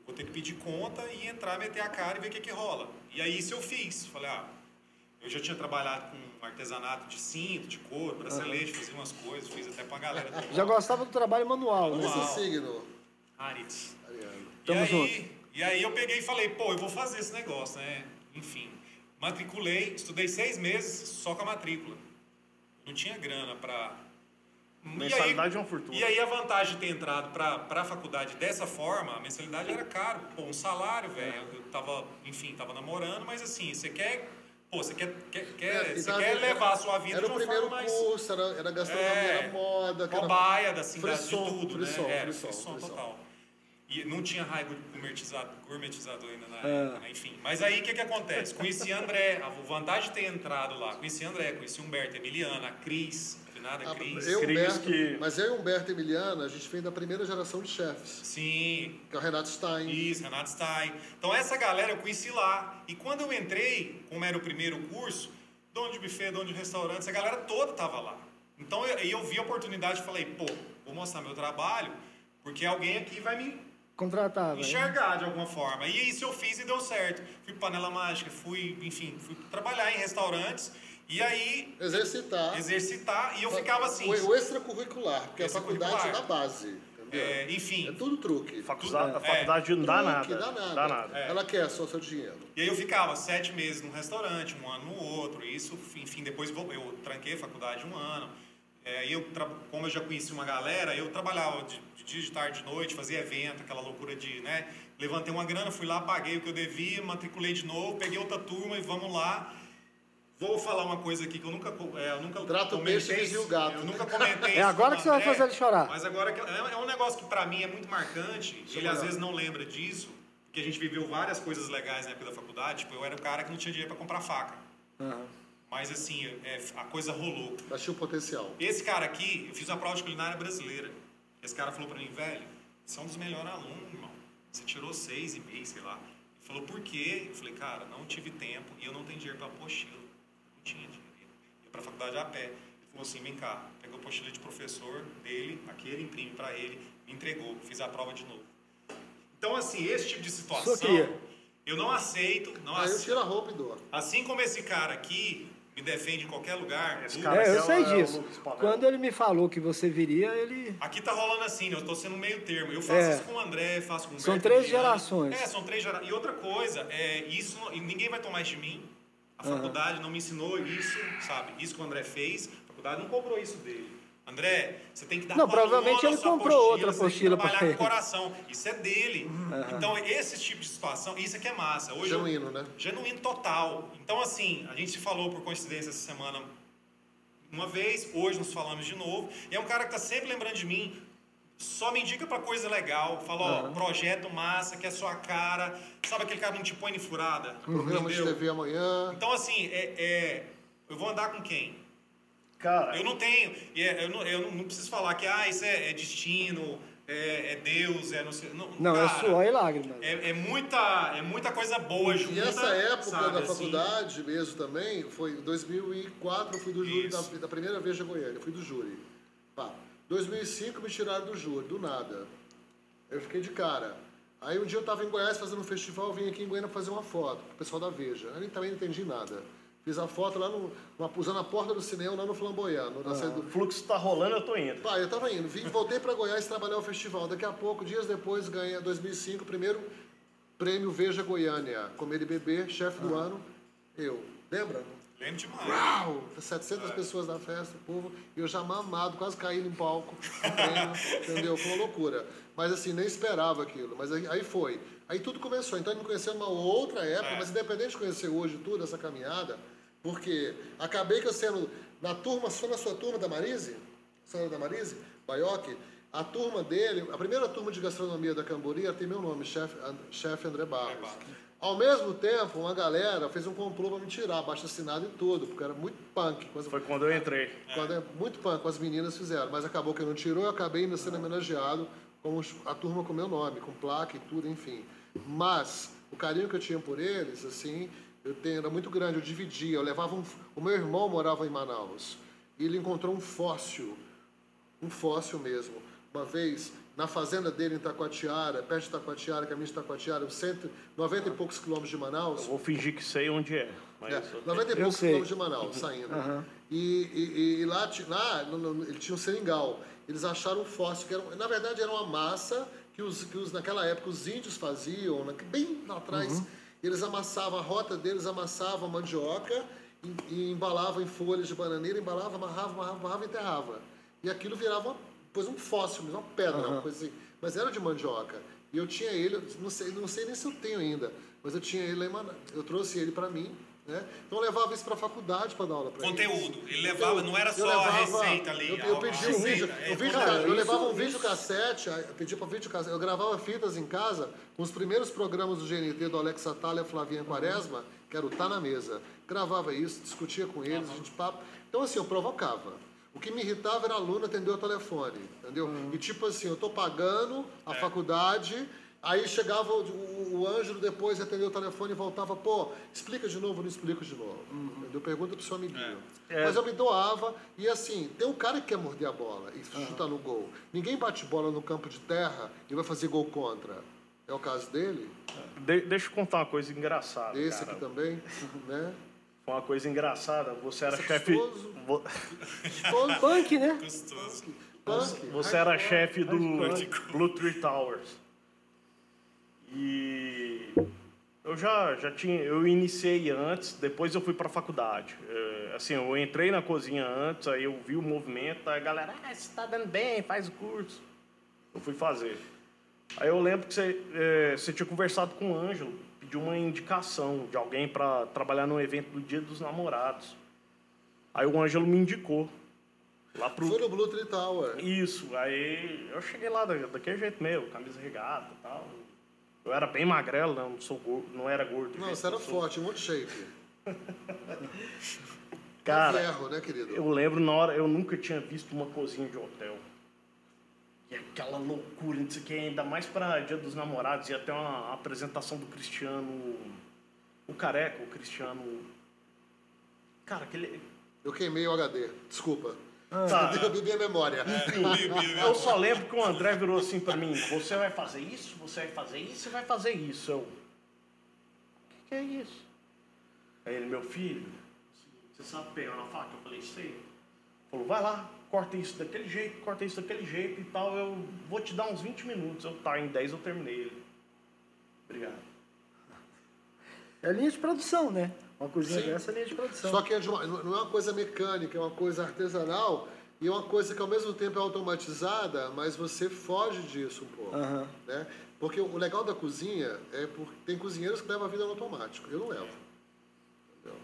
Eu vou ter que pedir conta e entrar, meter a cara e ver o que, que rola. E aí isso eu fiz. Falei, ah, eu já tinha trabalhado com artesanato de cinto, de couro, bracelete, fazia umas coisas, fiz até pra galera. Do já gostava do trabalho manual, né? Qual é seu signo? Aries. Ariano. E aí, e aí eu peguei e falei, pô, eu vou fazer esse negócio, né? Enfim, matriculei, estudei seis meses só com a matrícula. Não tinha grana para Mensalidade é uma fortuna. E aí a vantagem de ter entrado para a faculdade dessa forma, a mensalidade era caro. Pô, um salário, velho. Eu tava, enfim, tava namorando, mas assim, você quer Pô, você quer, quer, quer, é, você quer era, levar a sua vida era de uma forma Era o primeiro curso, era, era gastronomia, é, era moda. Cobaia, da, assim, frisson, de tudo, frisson, né? Era, frisson, frisson, total. E não tinha raiva gourmetizado, gourmetizado ainda na época, né? enfim. Mas aí o que, que acontece? Conheci André, a vantagem de ter entrado lá, conheci André, conheci Humberto, Emiliana, a Cris, nada, Cris. Eu, Humberto, que... Mas eu e Humberto e Emiliana, a gente vem da primeira geração de chefes. Sim. Que é o Renato Stein. Isso, Renato Stein. Então essa galera eu conheci lá. E quando eu entrei, como era o primeiro curso, dono de buffet, dono de restaurante, essa galera toda tava lá. Então eu, eu vi a oportunidade e falei, pô, vou mostrar meu trabalho, porque alguém aqui vai me contratar, enxergar de alguma forma. E isso eu fiz e deu certo. Fui panela mágica, fui, enfim, fui trabalhar em restaurantes e aí. Exercitar. Exercitar, e eu ficava assim. O, o extracurricular, porque a faculdade é da base. É, enfim. É tudo truque. Faculdade, a faculdade é. não dá nada. Dá nada. Dá nada. É. Ela quer só seu dinheiro. E aí eu ficava sete meses num restaurante, um ano no outro. E isso, enfim, depois eu tranquei a faculdade um ano. É, eu, como eu já conheci uma galera, eu trabalhava de, de dia, de tarde, de noite, fazia evento, aquela loucura de, né? Levantei uma grana, fui lá, paguei o que eu devia, matriculei de novo, peguei outra turma e vamos lá. Vou falar uma coisa aqui que eu nunca, é, eu nunca Trata comentei. o o gato. Eu nunca comentei É agora que você vai fazer ele chorar. Mas agora é, é um negócio que para mim é muito marcante. Deixa ele às vezes não lembra disso, porque a gente viveu várias coisas legais na época da faculdade. Tipo, eu era o cara que não tinha dinheiro para comprar faca. Uhum. Mas assim, é, a coisa rolou. Tinha o potencial. Esse cara aqui, eu fiz uma prova de culinária brasileira. Esse cara falou para mim, velho, você é um dos melhores alunos, irmão. Você tirou seis e meio, sei lá. Ele falou, por quê? Eu falei, cara, não tive tempo e eu não tenho dinheiro para apostila. Tinha dinheiro para a faculdade a pé. Ele falou assim: vem cá, pegou a apostila de professor dele, aqui ele imprime para ele, me entregou, fiz a prova de novo. Então, assim, esse tipo de situação, eu não aceito. Não Aí aceito. eu tiro a roupa e dou. Assim como esse cara aqui me defende em qualquer lugar. Esse cara é, eu sei é disso. Quando ele me falou que você viria, ele. Aqui tá rolando assim, né? eu estou sendo meio termo. Eu faço é. isso com o André, faço com o São três gerações. É, são três gerações. E outra coisa, é, isso, ninguém vai tomar isso de mim. A faculdade uhum. não me ensinou isso, sabe? Isso que o André fez, a faculdade não cobrou isso dele. André, você tem que dar Não, provavelmente ele comprou outra apostila para trabalhar com o coração. Isso é dele. Uhum. Então, esse tipo de situação, isso aqui é massa. Hoje genuíno, né? Genuíno total. Então, assim, a gente se falou por coincidência essa semana uma vez, hoje nos falamos de novo. E é um cara que está sempre lembrando de mim só me indica pra coisa legal. Fala, ó, uhum. projeto massa, que é sua cara. Sabe aquele cara que não te põe em furada? Programa de TV amanhã. Então, assim, é, é, eu vou andar com quem? Cara. Eu não tenho. É, eu não, eu não preciso falar que ah, isso é, é destino, é, é, Deus, é não sei. Não, não é cara, é suor e lágrimas. É, é, muita, é muita coisa boa junto. E essa época sabe, da assim? faculdade assim, mesmo também, foi em 2004, eu fui do júri da, da, primeira vez de Goiânia, fui do júri. Pá. 2005 me tiraram do júri, do nada. Eu fiquei de cara. Aí um dia eu estava em Goiás fazendo um festival, vim aqui em Goiânia fazer uma foto com o pessoal da Veja. Eu nem, também não entendi nada. Fiz a foto lá no, usando a porta do cinema, lá no Flamboyant. Na saída O do... fluxo tá rolando, eu tô indo. Pai, eu tava indo. Vim, voltei para Goiás trabalhar o festival. Daqui a pouco, dias depois, ganha 2005, primeiro prêmio Veja Goiânia. Comer e beber, chefe do ano, eu. Lembra? Lembro demais. Uau! 700 pessoas na festa, o povo, e eu já mamado, quase caindo em palco, entendeu? Foi uma loucura. Mas assim, nem esperava aquilo. Mas aí, aí foi. Aí tudo começou. Então ele me conheceu numa outra época, mas independente de conhecer hoje tudo, essa caminhada, porque acabei que eu sendo na turma, só na sua turma da Marise, senhora da Marise, Baioc, a turma dele, a primeira turma de gastronomia da Cambori, tem meu nome, chefe chefe André Barros. Ao mesmo tempo, uma galera fez um complô para me tirar, abaixo assinado e tudo, porque era muito punk. Foi quando eu entrei. quando é muito punk, as meninas fizeram, mas acabou que não tirou, eu acabei ainda sendo homenageado com a turma com meu nome, com placa e tudo, enfim. Mas o carinho que eu tinha por eles, assim, eu tenho, era muito grande, eu dividia, eu levava um, o meu irmão morava em Manaus, e ele encontrou um fóssil, um fóssil mesmo. Uma vez, na fazenda dele em Taquatiara, perto de Taquatiara, caminho de Taquatiara, uns 190 e poucos quilômetros de Manaus, Vou fingir que sei onde é. Mas é, eu- 90 e Eu poucos sei. quilômetros de Manaus, saindo. E, e- e lá, lá no- no- ele tinha um seringal. Eles acharam um fóssil, que era, na verdade era uma massa que, os, que os, naquela época os índios faziam, na- bem lá atrás. Eles amassavam, a rota deles amassavam mandioca e, e embalavam em folhas de bananeira, embalava, amarrava, amarrava, amarrava e enterrava. E aquilo virava uma, depois um fóssil, uma pedra, uma coisa assim. Mas era de mandioca. E eu tinha ele, não sei, não sei nem se eu tenho ainda, mas eu tinha ele lá em Manaus. Eu trouxe ele para mim, né? Então eu levava isso para a faculdade para dar aula para eles. Conteúdo. Ele levava, Eu- não era só levava- a receita ali. Eu, eu pedi um receita, vídeo, é, um vídeo cara, ca- eu levava um vídeo cassete, eu pedi para vídeo cassete, eu gravava fitas em casa com os primeiros programas do GNT do Alex Atala e a Flavinha Quaresma, que era o Tá na Mesa. Gravava isso, discutia com eles, a gente papo. Então assim, eu provocava. O que me irritava era aluno atender o telefone, entendeu? E tipo assim, eu tô pagando a faculdade, aí chegava o, o, o Ângelo depois atendeu o telefone e voltava, pô, explica de novo, não explico de novo. Entendeu? Pergunta pro seu amiguinho. É. Mas eu me doava e assim, tem um cara que quer morder a bola e chutar no gol. Ninguém bate bola no campo de terra e vai fazer gol contra. É o caso dele, De- deixa eu contar uma coisa engraçada. desse cara. aqui também, né? Foi uma coisa engraçada. Você era Isso é chefe. gostoso. vo- Todo Punk, né? Gostoso. punk. Você era chefe do. Blue Tree Towers. E eu já, já tinha, eu iniciei antes, depois eu fui para a faculdade. É, assim, eu entrei na cozinha antes, aí eu vi o movimento, aí a galera, ah, você está dando bem, faz o curso. Eu fui fazer. Aí eu lembro que você, é, você tinha conversado com o Ângelo, pediu uma indicação de alguém para trabalhar no evento do Dia dos Namorados. Aí o Ângelo me indicou. Lá pro, Foi no Blue Tree Tower. isso, aí eu cheguei lá da- daquele jeito meu, camisa regata e tal. Eu era bem magrelo, né? não, sou gordo, não era gordo. do Não, você era forte, um monte de shape. Cara, ferro, né, querido? eu lembro na hora, eu nunca tinha visto uma cozinha de hotel. E aquela loucura, não sei o que, ainda mais para Dia dos Namorados, ia ter uma apresentação do Cristiano. O careca, o Cristiano. Cara, aquele. Eu queimei o HD, desculpa. Tá, Eu bebi a memória. Eu só lembro que o André virou assim pra mim: você vai fazer isso, você vai fazer isso, você vai fazer isso. Eu. O que, que é isso? Aí ele, meu filho, você sabe pegar uma faca? Eu falei: sei. Falou: vai lá, corta isso daquele jeito, corta isso daquele jeito e tal. Eu vou te dar uns 20 minutos. Eu, tá, em 10 eu terminei ele. Obrigado. É linha de produção, né? Uma cozinha Sim. dessa é linha de produção. Só que é de uma- não é uma coisa mecânica, é uma coisa artesanal e é uma coisa que ao mesmo tempo é automatizada, mas você foge disso um pouco. Aham. Né? Porque o legal da cozinha é porque tem cozinheiros que levam a vida no automático. Eu não levo. Entendeu?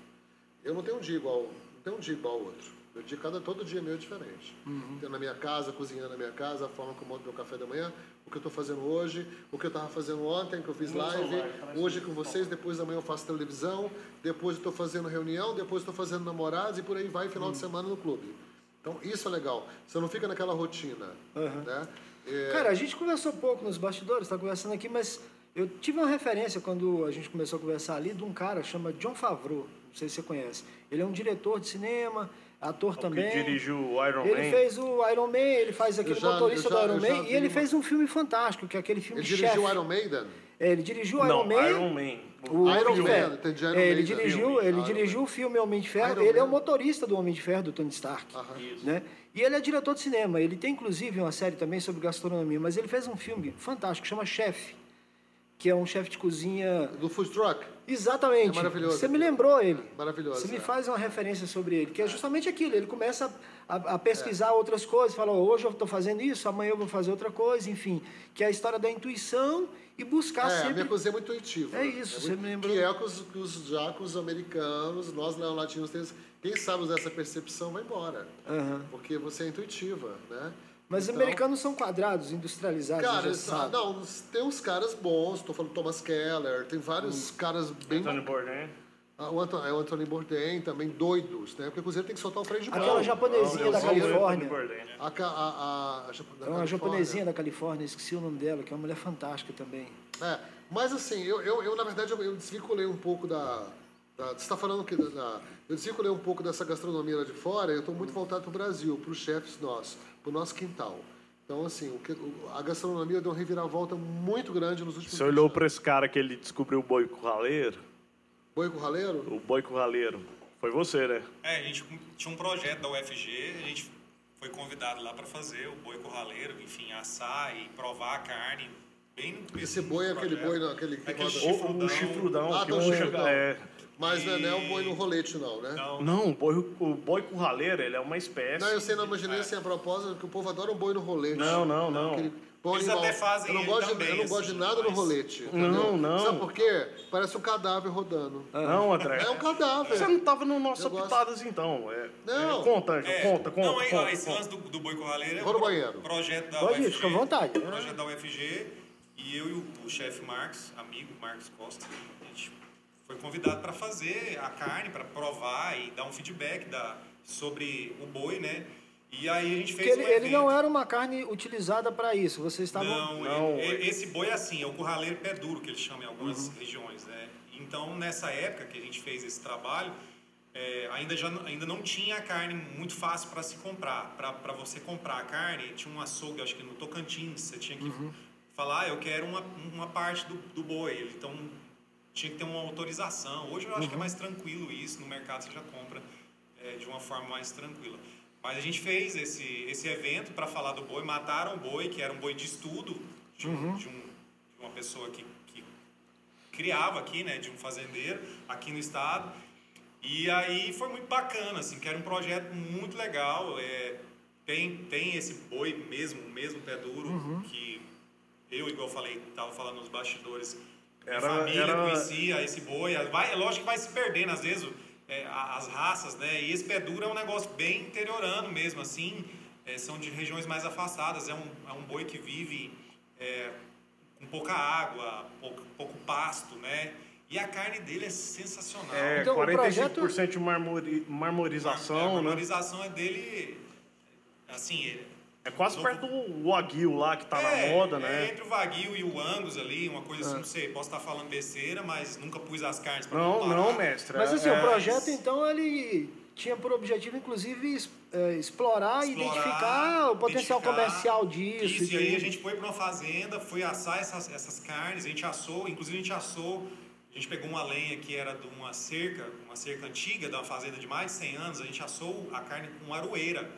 Eu não tenho um dia igual, não tenho um dia igual ao outro. Meu dia, cada, todo dia meu é diferente. Tenho na minha casa, cozinhando na minha casa, a forma como eu monto meu café da manhã, o que eu estou fazendo hoje, o que eu estava fazendo ontem, que eu fiz live, parece hoje com vocês, depois da manhã eu faço televisão, depois eu estou fazendo reunião, depois estou fazendo namorados e por aí vai final de semana no clube. Então isso é legal. Você não fica naquela rotina. Né? É, Cara, a gente conversou pouco nos bastidores, tá conversando aqui, mas eu tive uma referência quando a gente começou a conversar ali de um cara chama John Favreau, não sei se você conhece. Ele é um diretor de cinema, ator O também. que dirigiu o Iron Ele Man. fez o Iron Man, ele faz aquele já- motorista já- do Iron Man, e ele uma- fez um filme fantástico, que é aquele filme Ele de dirigiu chefe. Iron Maiden? É, ele dirigiu o Não, Iron Man. Iron Man. O Iron Man, entendi, Iron É, ele Maiden. dirigiu, Filme, ele Iron dirigiu Man. o filme Homem de Ferro. Iron ele é o Man. motorista do Homem de Ferro, do Tony Stark. Aham. Né? E ele é diretor de cinema. Ele tem, inclusive, uma série também sobre gastronomia. Mas ele fez um filme fantástico, chama Chef. Que é um chefe de cozinha... Do Food Truck? Exatamente. É maravilhoso. Você me lembrou ele. Maravilhoso. Você me é. faz uma referência sobre ele, que é justamente aquilo. Ele começa a, a pesquisar outras coisas, fala, "Ó, hoje eu estou fazendo isso, amanhã eu vou fazer outra coisa, enfim. Que é a história da intuição e buscar É, a sempre... minha cozinha é muito intuitiva. É isso, você muito- me lembrou. Que é o que os, que os já que os americanos, nós neolatinos temos. Quem sabe usar essa percepção vai embora. Aham. Porque você é intuitiva, né? Mas os Então, americanos são quadrados, industrializados, Cara, sabe. não, tem uns caras bons, tô falando Thomas Keller, tem vários Hum. caras bem. Anthony Bourdain. Ah, O Anthony, é o Anthony Bourdain também, doidos, né? Porque o cozinheiro tem que soltar o freio de mão. Aquela japonesinha Eu da Califórnia. Bourdain. A, É uma Califórnia. japonesinha da Califórnia, esqueci o nome dela, que é uma mulher fantástica também. É, mas assim, eu, eu, eu, na verdade, eu, eu desvinculei um pouco da... da você está falando que... Da, da- eu desvinculei um pouco dessa gastronomia lá de fora eu estou muito voltado para o Brasil, para os chefes nossos, para o nosso quintal. Então, assim, o que, a gastronomia deu uma reviravolta muito grande nos últimos Você olhou 20 para esse cara que ele descobriu o boi curraleiro? Boi curraleiro? O boi curraleiro. Foi você, né? É, a gente tinha um projeto da UFG, a gente foi convidado lá para fazer o boi curraleiro, enfim, assar e provar a carne bem no Esse boi é aquele projeto. boi, não, aquele que Aquele roda... chifre. O, o chifrudão. Ah, que tá, chifrudão. é, Mas não é, não é um boi no rolete, não, né? Não, Não, o boi, o boi curraleiro, ele é uma espécie. Não, eu sei, não imaginei assim a propósito, que o povo adora um boi no rolete. Não, não, não. Aquele bom Eles animal. até fazem eu não gosto, de, também, eu não gosto de assim, nada no mas- rolete. Não, entendeu? não. Sabe por quê? Parece um cadáver rodando. Não, André. É um cadáver. Você não tava no nosso Eu gosto. Pitadas, então. É, Não. é, conta, É, conta, conta. Não, aí, conta, esse conta. lance do, do boi curraleiro é Vou no banheiro. projeto da Pode UFG. fica à vontade. Projeto da UFG e eu e o, o chefe Marcos, amigo Marcos Costa, foi convidado para fazer a carne, para provar e dar um feedback da, sobre o boi, né? E aí a gente fez Porque ele, um ele não era uma carne utilizada para isso. Vocês estavam. Não, Não, e- e- esse boi é assim, é o curraleiro pé duro que eles chamam em algumas Uhum. regiões, né? Então, nessa época que a gente fez esse trabalho, é, ainda, já, não- ainda não tinha a carne muito fácil para se comprar. Para você comprar a carne, tinha um açougue, acho que no Tocantins, você tinha que Uhum. falar, ah, eu quero uma, uma parte do, do boi. Então, tinha que ter uma autorização. Hoje eu acho Uhum. que é mais tranquilo isso, no mercado você já compra é, de uma forma mais tranquila. Mas a gente fez esse, esse evento para falar do boi, mataram o boi, que era um boi de estudo de, um- de um- de uma pessoa que, que criava aqui, né, de um fazendeiro aqui no estado. E aí foi muito bacana, assim, que era um projeto muito legal. É, tem, tem esse boi mesmo, mesmo pé duro, que eu, igual eu falei, estava falando nos bastidores, Era- família era- conhecia esse boi. Vai, é lógico que vai se perdendo, às vezes, é, a- as raças, né? E esse pé duro é um negócio bem interiorano mesmo, assim. É, são de regiões mais afastadas. É um, é um boi que vive é, com pouca água, pouco, pouco pasto, né? E a carne dele é sensacional. É, Então, o 45% de marmori, marmorização, a né? valorização é dele, assim, ele- É quase perto do Wagyu lá, que tá na é, moda, é né? entre o Wagyu e o Angus ali, uma coisa assim, não sei, posso estar falando besteira, mas nunca pus as carnes para Não, não, mestre. Mas assim, é, o projeto, então, ele tinha por objetivo, inclusive, eh, explorar, e Explorar, identificar o potencial identificar. comercial disso. Isso, e aí a gente foi para uma fazenda, foi assar essas, essas carnes, a gente assou, inclusive a gente assou, a gente pegou uma lenha que era de uma cerca, uma cerca antiga, de uma fazenda de mais de 100 anos, a gente assou a carne com aroeira,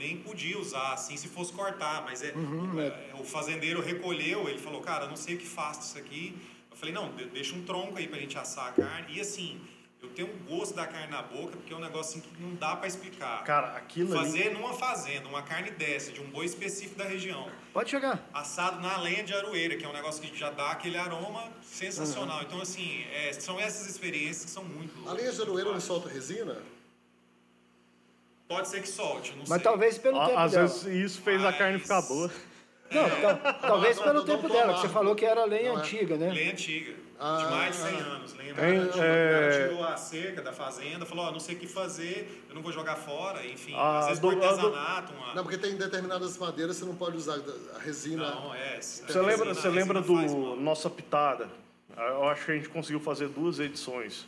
nem podia usar assim se fosse cortar, mas é, Uhum, é, o fazendeiro recolheu, ele falou, cara, eu não sei o que faço disso aqui. Eu falei, não, de- deixa um tronco aí pra gente assar a carne. E assim, eu tenho um gosto da carne na boca, porque é um negócio assim que não dá para explicar. Cara, aquilo ali... Fazer numa fazenda uma carne dessa, de um boi específico da região, Pode chegar. assado na lenha de aroeira, que é um negócio que já dá aquele aroma sensacional. Então, assim, é, são essas experiências que são muito A linha de aroeira não solta resina? Pode ser que solte, não Mas sei. talvez pelo tempo Às dela. vezes isso fez a carne Mas- ficar boa. Não, tal- talvez Não, pelo não, tempo não dela, que você falou que era lenha Não é. antiga, né? Lenha antiga, Ah, de mais de 100 ah. anos. Lenha Tem, antiga. é- Ela tirou a cerca da fazenda, falou, ó, não sei o que fazer, eu não vou jogar fora, enfim. Ah, às vezes do- por ah, do- artesanato, uma... Não, porque tem determinadas madeiras que você não pode usar a resina. Não, é. Você lembra, você lembra do Nossa Pitada? Eu acho que a gente conseguiu fazer duas edições.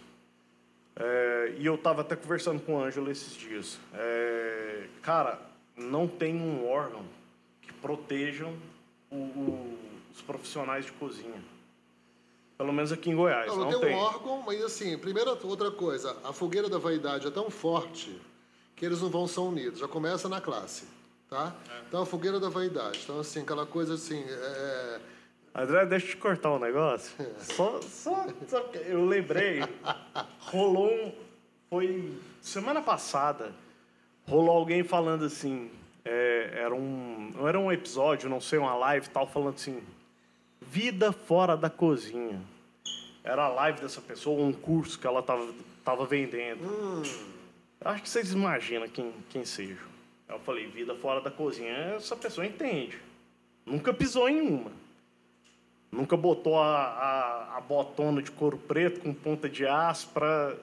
É, É, e eu estava até conversando com o Ângelo esses dias. É, cara, não tem um órgão que protejam o, o, os profissionais de cozinha. Pelo menos aqui em Goiás. Não, não, não tem, tem um órgão, mas assim, primeira outra coisa, a fogueira da vaidade é tão forte que eles não vão ser unidos. Já começa na classe, tá? Então a fogueira da vaidade. Então assim, aquela coisa assim, é, André, deixa eu te cortar um negócio. Só, só, só eu lembrei. Rolou um. Foi semana passada. Rolou alguém falando assim. é, era um. Não era um episódio, não sei, uma live e tal, falando assim. Vida fora da cozinha. Era a live dessa pessoa, um curso que ela tava, tava vendendo. Eu Acho que vocês imaginam quem, quem seja. Eu falei, vida fora da cozinha, essa pessoa entende. Nunca pisou em uma. Nunca botou a, a, a botona de couro preto com ponta de aço para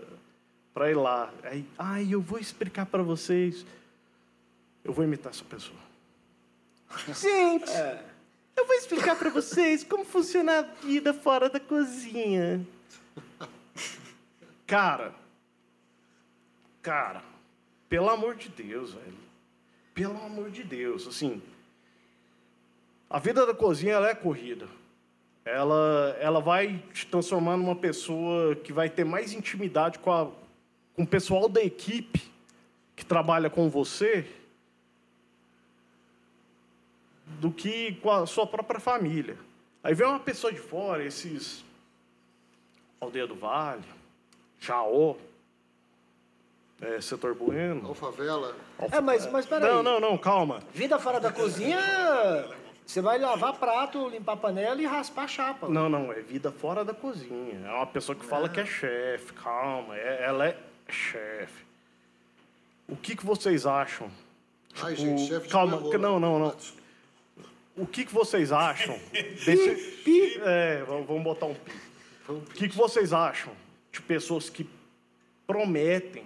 para ir lá. Aí, ai, eu vou explicar para vocês. Eu vou imitar essa pessoa. Gente, eu vou explicar para vocês como funciona a vida fora da cozinha. Cara, cara, pelo amor de Deus, velho. Pelo amor de Deus, assim, a vida da cozinha ela é corrida. Ela, ela vai te transformar numa pessoa que vai ter mais intimidade com, a, com o pessoal da equipe que trabalha com você do que com a sua própria família. Aí vem uma pessoa de fora, esses Aldeia do Vale, Chaô, é, Setor Bueno. alfavela. É, mas, mas peraí. Não, não, não, calma. Vida fora da cozinha, você vai lavar prato, limpar panela e raspar chapa. Não, não, é vida fora da cozinha. É uma pessoa que fala que é chefe, calma, é- ela é chefe. O que, que vocês acham? Ai, O- gente, chefe de calma, comer não, não, não. O que, que vocês acham desse... É, vamos vamos botar um pi. O que, que vocês acham de pessoas que prometem,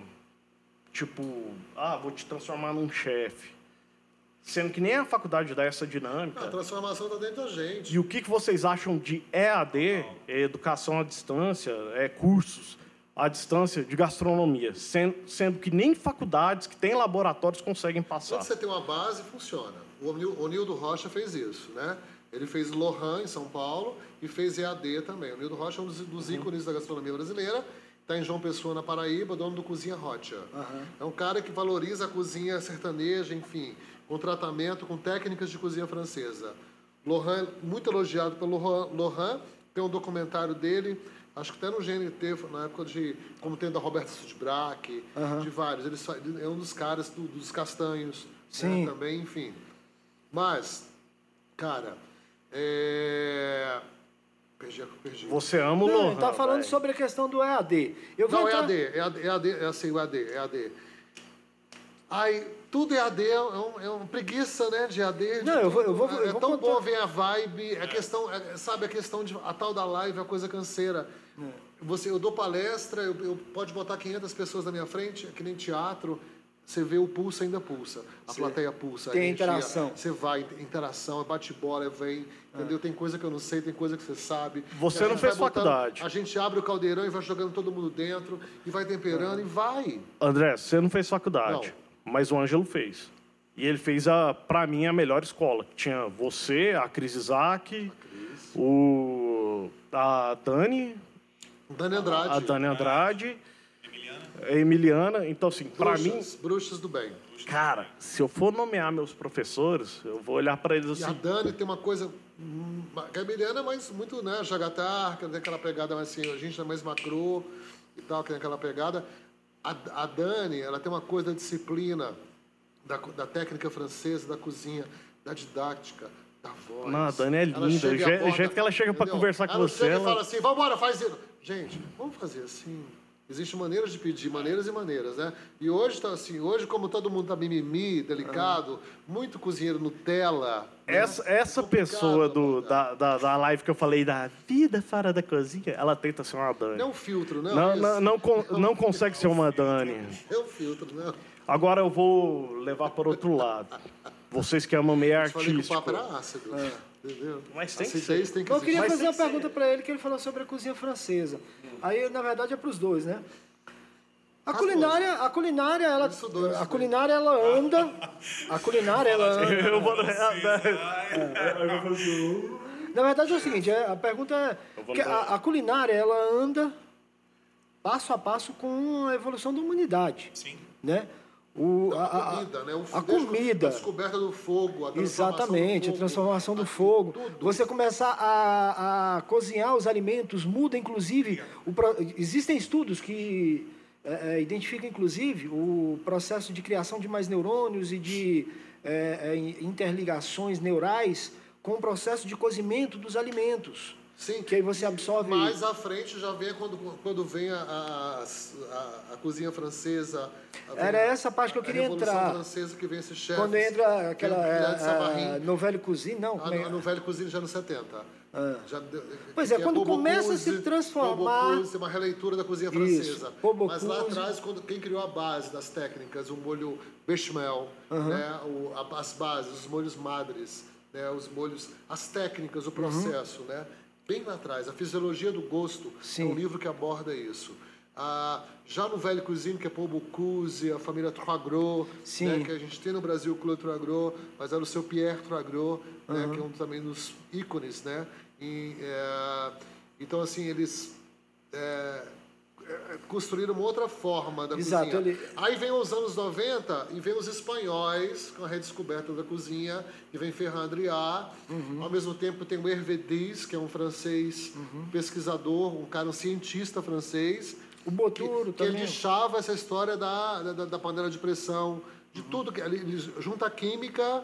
tipo, ah, vou te transformar num chefe, sendo que nem a faculdade dá essa dinâmica. A transformação está dentro da gente. E o que, que vocês acham de EAD, é educação à distância, é, cursos à distância de gastronomia, sendo, sendo que nem faculdades que têm laboratórios conseguem passar? Quando você tem uma base, funciona. O Nil- o Nildo Rocha fez isso, né? Ele fez Lohan em São Paulo e fez EAD também. O Nildo Rocha é um dos, dos ícones da gastronomia brasileira. Está em João Pessoa, na Paraíba, dono do Cozinha Rocha. É um cara que valoriza a cozinha sertaneja, enfim, com tratamento, com técnicas de cozinha francesa. Lohan, muito elogiado pelo Lohan. Tem um documentário dele, acho que até no GNT, na época de. Como tem da Roberta Sudbrack, de vários. Ele é um dos caras do- dos castanhos. né, Sim. também, enfim. Mas, cara, é. Perdi, a- perdi. Você ama o Não, Lohan, ele tá falando velho. sobre a questão do EAD. Eu vou Não, entrar- EAD, EAD, EAD, é assim, o EAD, EAD. Ai, tudo EAD é, um, é uma preguiça, né, de de Não, eu vou- eu vou- eu é vou tão contar- bom ver a vibe, a questão, é, sabe, a questão de, a tal da live, a coisa canseira. É. Você, eu dou palestra, eu, eu pode botar 500 pessoas na minha frente, é que nem teatro, você vê o pulso ainda pulsa, a plateia pulsa. Tem energia, interação. Você vai, interação, é bate-bola, é vem, entendeu? Tem coisa que eu não sei, tem coisa que você sabe. Você não fez botando- faculdade. A gente abre o caldeirão e vai jogando todo mundo dentro, e vai temperando, e vai. André, você não fez faculdade, mas o Ângelo fez. E ele fez, a, pra mim, a melhor escola. Tinha você, a Cris Isaac, o, a Dani, Dani Andrade. a Dani Andrade, Emiliana, a Emiliana. Então, assim, pra mim, bruxas, do bem. cara, se eu for nomear meus professores, eu vou olhar pra eles E a assim. Dani tem uma coisa. a Emiliana é mais muito, né? Jagatar, que tem aquela pegada mais assim, a gente é mais macro e tal, que tem aquela pegada. A, a Dani, ela tem uma coisa da disciplina, da, da técnica francesa, da cozinha, da didática, da voz. Não, a Dani é Ela linda. chega O jeito que ela chega entendeu? conversar com ela você, Chega ela- e fala assim: vambora, faz isso. Gente, vamos fazer assim. Existem maneiras de pedir, maneiras e maneiras, né? E hoje tá assim, hoje como todo mundo tá mimimi, delicado, muito cozinheiro Nutella. né? Essa, essa Complicado pessoa do, da, da, da live que eu falei da vida fora da cozinha, ela tenta ser uma Dani. Não é um filtro, não. Não, não, não, con- não consegue ser uma Dani. É um filtro, não. Agora eu vou levar para outro lado. Vocês que amam meio Eu falei que o artístico. papo era ácido. Entendeu? Mas tem que acidez tem que Eu queria Mas fazer uma ser- pergunta para ele, que ele falou sobre a cozinha francesa. Aí, na verdade, é para os dois, né? A Faz culinária, a culinária, ela, a daí. culinária, ela anda. A culinária, ela anda. Eu vou... Na verdade é o seguinte, é, a pergunta é a, a culinária ela anda passo a passo com a evolução da humanidade, Sim. né? O, Não, a, a, a- comida, né? O, a comida. A descoberta do fogo, a transformação Exatamente, do a fogo, transformação do a- fogo. Tudo. Você começar a, a cozinhar os alimentos, muda inclusive. O, existem estudos que é, é, identificam inclusive o processo de criação de mais neurônios e de é, é, interligações neurais com o processo de cozimento dos alimentos. Sim. Que aí você absorve. Mais à frente já vem quando, quando vem a, a, a- a cozinha francesa. a- Era essa parte que eu a queria Revolução entrar. francesa que vem esses chefes. Quando entra aquela é, é, novela cozinha, não. Ah, como é- no, no Velho Cozinha já nos 70. Ah. Já Pois é, quando Bobo começa a se Cuse, transformar- Cuse, uma releitura da cozinha Isso, francesa. Bobo Mas lá Cuse. atrás, quando, quem criou a base das técnicas, o molho bechamel, né, o, a- as bases, os molhos madres, né, os molhos, as técnicas, o Uhum. processo, né? Bem lá atrás, a fisiologia do gosto Sim. é um livro que aborda isso. Ah, já no Velho Cozinha, que é Paul Bocuse, a família Troagro, né, que a gente tem no Brasil o Claude Troagro, mas era o seu Pierre Troagro, né, Uhum. que é um também dos ícones, né? E, é, então, assim, eles é, é, construíram uma outra forma da Exato, cozinha. ele- Aí vem os anos 90 e vem os espanhóis com a redescoberta da cozinha, e vem Ferran Adrià. Uhum. Ao mesmo tempo tem o Hervé Diz, que é um francês Uhum. pesquisador, um cara, um cientista francês, O Boturo que ele também. deixava essa história da, da, da panela de pressão, de tudo. que Ele, ele junta a química